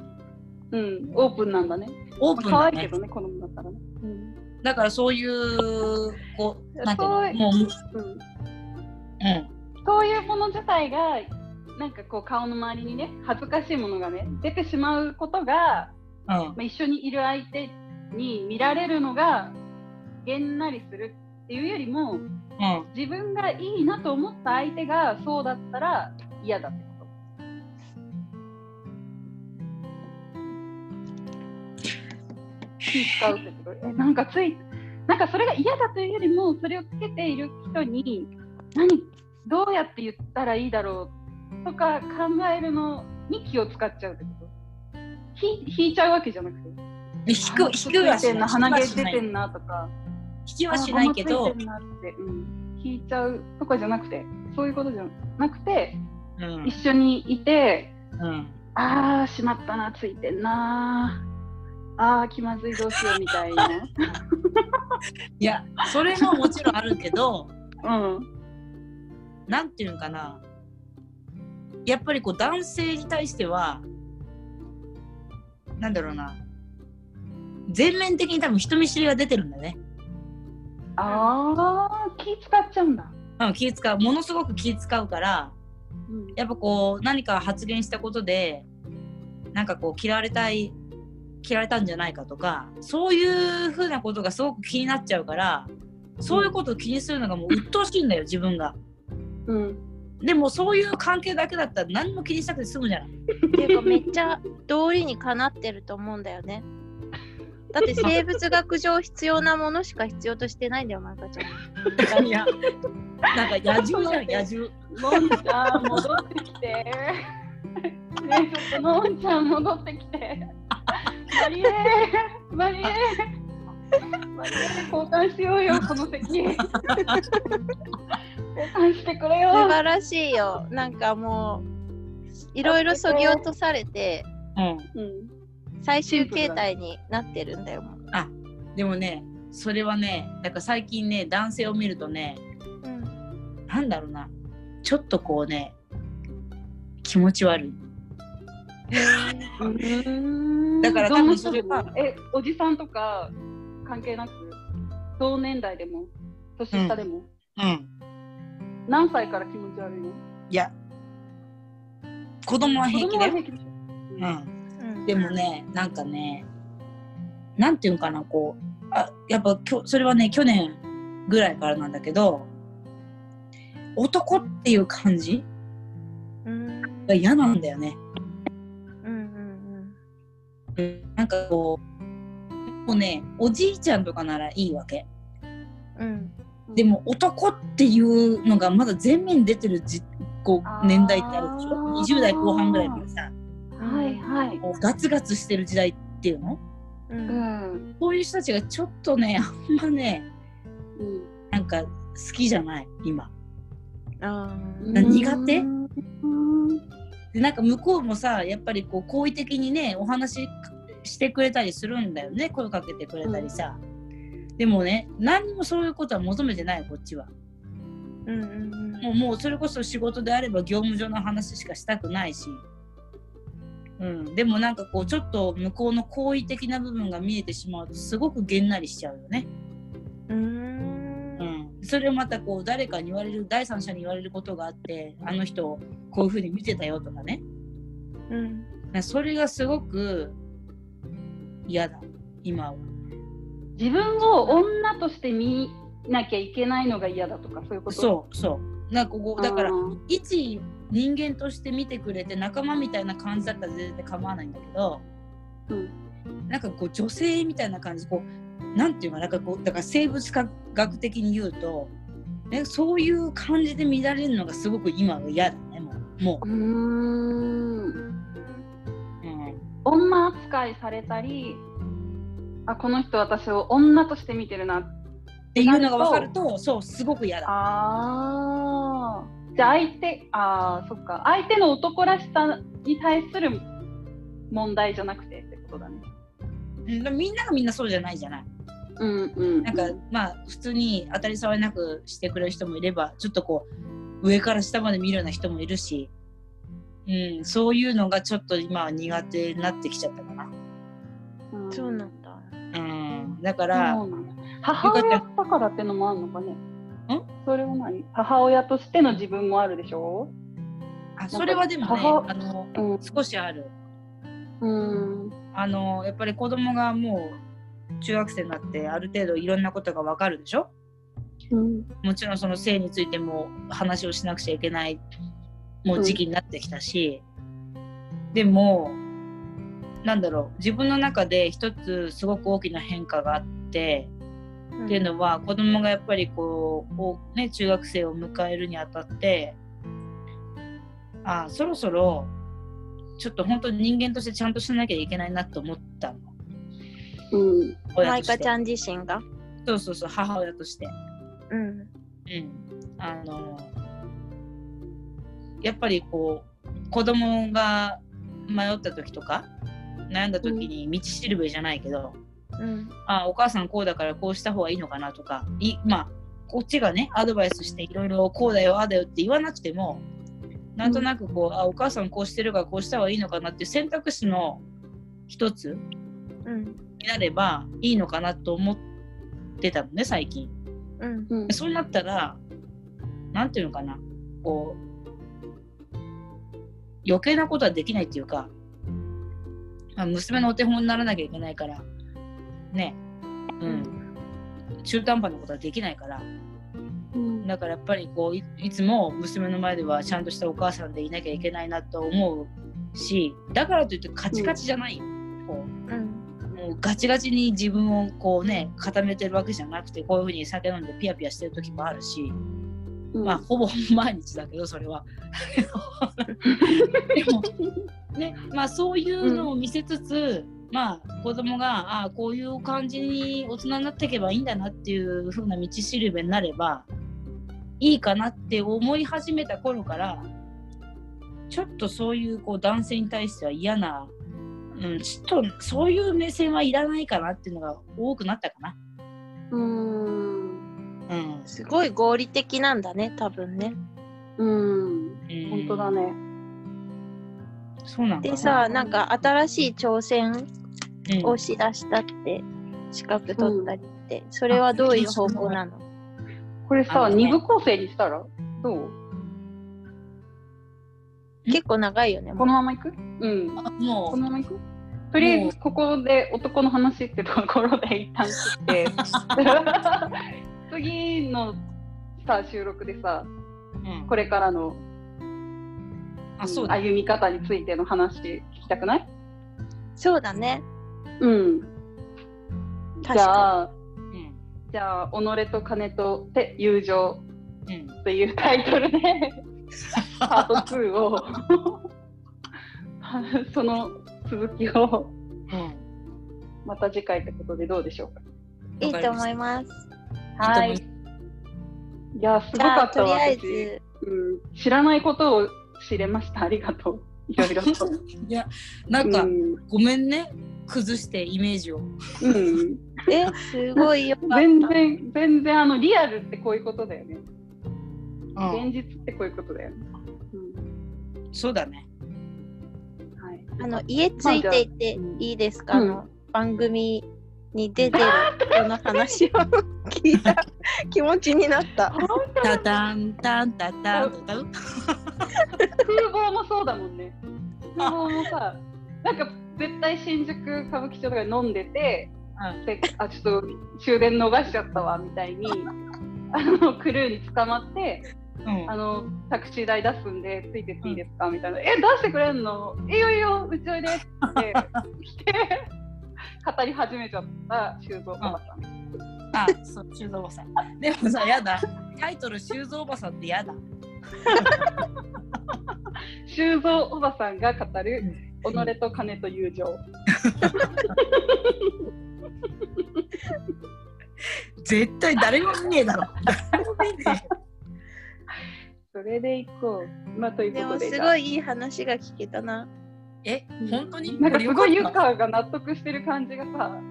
う、うん、オープンなんだね。オープンだね。可愛いけどね、子供だったらね。うん。だからそういうこうなんていうそういのもう、うん、うん。そういうもの自体がなんかこう顔の周りにね恥ずかしいものがね出てしまうことが、うん。まあ、一緒にいる相手に見られるのがげんなりするっていうよりもうん。自分がいいなと思った相手がそうだったら嫌だってこと。気使うってこと？えなんかついなんかそれが嫌だというよりもそれをつけている人に何どうやって言ったらいいだろうとか考えるのに気を使っちゃうってこと？ひ引いちゃうわけじゃなくて。引く引くはしない。鼻毛出てんなとか引きはしないけどあ鼻ついちゃうとかじゃなくてそういうことじゃなくてうん。一緒にいてうん。あーしまったなついてんなあー気まずいどうしようみたいな。*laughs* いやそれももちろんあるけどうん。なんていうのかな。やっぱりこう男性に対してはなんだろうな。全面的に多分人見知りが出てるんだね。あー気使っちゃうんだ、うん、気使うものすごく気使うからうんやっぱこう何か発言したことでなんかこう嫌われたい嫌われたんじゃないかとかそういうふうなことがすごく気になっちゃうからそういうことを気にするのがもう鬱陶しいんだよ自分が。うん、でもそういう関係だけだったら何も気にしたくて済むじゃない。っていうかめっちゃ道理にかなってると思うんだよね。だって生物学上必要なものしか必要としてないんだよ、まかちゃん。いや。なんか野獣。じゃん野獣。のんちゃん戻ってきてねえちょっとのんちゃん戻ってきて。マリエ。マリエ。マリエ。交換しようよこの席。交換してくれよ。素晴らしいよ。なんかもう、いろいろそぎ落とされて、うん。うん最終形態になってるんだよ。もうでもねそれはねだから最近ね男性を見るとねうん、なんだろうなちょっとこうね気持ち悪い。だから多分それはえおじさんとか関係なく同年代でも年下でも、うん。何歳から気持ち悪いの？いや子供は平気だよ。子供は平気でしょうん。うんでもねなんかねなんていうんかなこうあやっぱきょそれはね去年ぐらいからなんだけど男っていう感じうん。が嫌なんだよね。うんうんうん。なんかこうもうねおじいちゃんとかならいいわけ。うん。でも男っていうのがまだ前面に出てるじこう年代ってあるでしょ？あー。20代後半ぐらいからさはい。ガツガツしてる時代っていうの？ううん。ん。こういう人たちがちょっとねあんまねうん。なんか好きじゃない今。あな苦手？うんでなんか向こうもさやっぱりこう好意的にねお話ししてくれたりするんだよね声かけてくれたりさ、でもね何にもそういうことは求めてないこっちは。ーうんうんうん。もうもうそれこそ仕事であれば業務上の話しかしたくないし、うん、でもなんかこうちょっと向こうの好意的な部分が見えてしまうとすごくげんなりしちゃうよね、うーん。うん、それをまたこう誰かに言われる第三者に言われることがあってあの人をこういうふうに見てたよとかね。うん。それがすごく嫌だ。今は。自分を女として見なきゃいけないのが嫌だとかそういうこと？そうそう。なんかこうだからうん一人間として見てくれて仲間みたいな感じだったら全然構わないんだけどうん。なんかこう女性みたいな感じこうなんていうかなんかこうだから生物学的に言うと、ね、そういう感じで乱れるのがすごく今は嫌だねもう。もう。ーん。う、うん、女扱いされたりあこの人私を女として見てるなっていうのが分かるとそうすごく嫌だ。あーじゃあ相手あーそっか。相手の男らしさに対する問題じゃなくてってことだね。うんみんながみんなそうじゃないじゃない。うんうん。なんかまあ普通に当たり障りなくしてくれる人もいればちょっとこう上から下まで見るような人もいるし、うん、そういうのがちょっと今は苦手になってきちゃったかな。うん。そうなんだ。うん、だから、そうなんだ。母親だからってのもあるのかねん？それは何？母親としての自分もあるでしょ？あそれはでもね母あのうん。少しある。うん。あのやっぱり子供がもう中学生になってある程度いろんなことがわかるでしょ？うん。もちろんその性についても話をしなくちゃいけないもう時期になってきたし、でもなんだろう自分の中で一つすごく大きな変化があって、っていうのは子供がやっぱりこうこう、ね、中学生を迎えるにあたってあそろそろちょっと本当に人間としてちゃんとしなきゃいけないなと思ったの。うん。親として。マイカちゃん自身が？そうそうそう母親として。うん。うん、あのやっぱりこう子供が迷った時とか悩んだ時に道しるべじゃないけど、うんあお母さんこうだからこうした方がいいのかなとかいまあこっちがねアドバイスしていろいろこうだよああだよって言わなくてもなんとなくこう、あお母さんこうしてるからこうした方がいいのかなっていう選択肢の一つうんになればいいのかなと思ってたのね最近。うん。うん。そうなったら、なんていうのかな、こう、余計なことはできないっていうか、まあ、娘のお手本にならなきゃいけないから、ね、うん、中途半端なことはできないから、うん。だからやっぱりこうい、いつも娘の前ではちゃんとしたお母さんでいなきゃいけないなと思うし、だからといってカチカチじゃないよ。こう。うん。もうガチガチに自分をこうね固めてるわけじゃなくてこういうふうに酒飲んでピヤピヤしてる時もあるし、うん。まあほぼ毎日だけどそれは。*laughs* でもねまあそういうのを見せつつ、まあ子供がああこういう感じに大人になっていけばいいんだなっていう風な道しるべになればいいかなって思い始めた頃からちょっとそういうこう男性に対しては嫌な、うん、ちょっとそういう目線はいらないかなっていうのが多くなったかな。うん。うん。すごい合理的なんだね多分ね。うん。うん。本当だね。そうなんだでさなんか新しい挑戦うん。をしだしたって資格取ったりって、それはどういう方法なの？これさ、ね。二部構成にしたら？どう？結構長いよねこのままいく？うん。あもこのままいく？とりあえずここで男の話ってところで一旦切って。*laughs* 次のさ収録でさう、うん。これからのあそうだ。歩み方についての話聞きたくない？そうだねうんじゃあうんじゃあ己と金と手友情うんというタイトルで *laughs* パート2を *laughs* その続きをうんまた次回ってことでどうでしょうか？いいと思います。はい。いや、すごかったわ、私、ず、うん。知らないことを知れました。ありがとう。いろいろと。*laughs* いやなんか、うん。ごめんね崩してイメージをうん、*laughs* え、すごいよかった。全然、全然、あの、リアルってこういうことだよね。うん現実ってこういうことだよね。うん。そうだねはい。あの、家ついていっていいですか、うんあの、番組に出てる話を聞いた *laughs* 気持ちになった。タタンタンタタンタタン風貌もそうだもんね。風貌もさ、なんか絶対新宿歌舞伎町とかで飲んでて、であちょっと終電逃しちゃったわみたいにあのクルーに捕まってうん。あのタクシー代出すんでついてっていいですかみたいな「え出してくれんの？いいよいいようちおいで」って来て *laughs* 語り始めちゃった修造おばさん。あそう修造おばさんでもさやだタイトル修造おばさんってやだ *laughs* 修造おばさんが語る己と金と友情。*laughs* 絶対誰も見ねえだろ誰も見ねそれでいこう。まあというでも、ことで。すごいいい話が聞けたな。ええ本当に？なんかすごいユこれよかが納得してる感じがさ、たうん。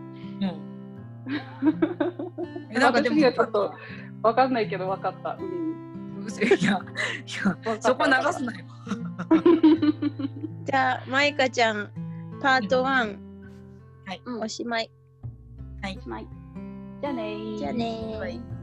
*laughs* えなんかでも私にはちょっとわかんないけど分かった。うん、*laughs* いやいやそこ流すなよ。*laughs* じゃあ、マイカちゃん、パート1、はいうん。おしまい。おしまい。じゃあねー。じゃあねー。はい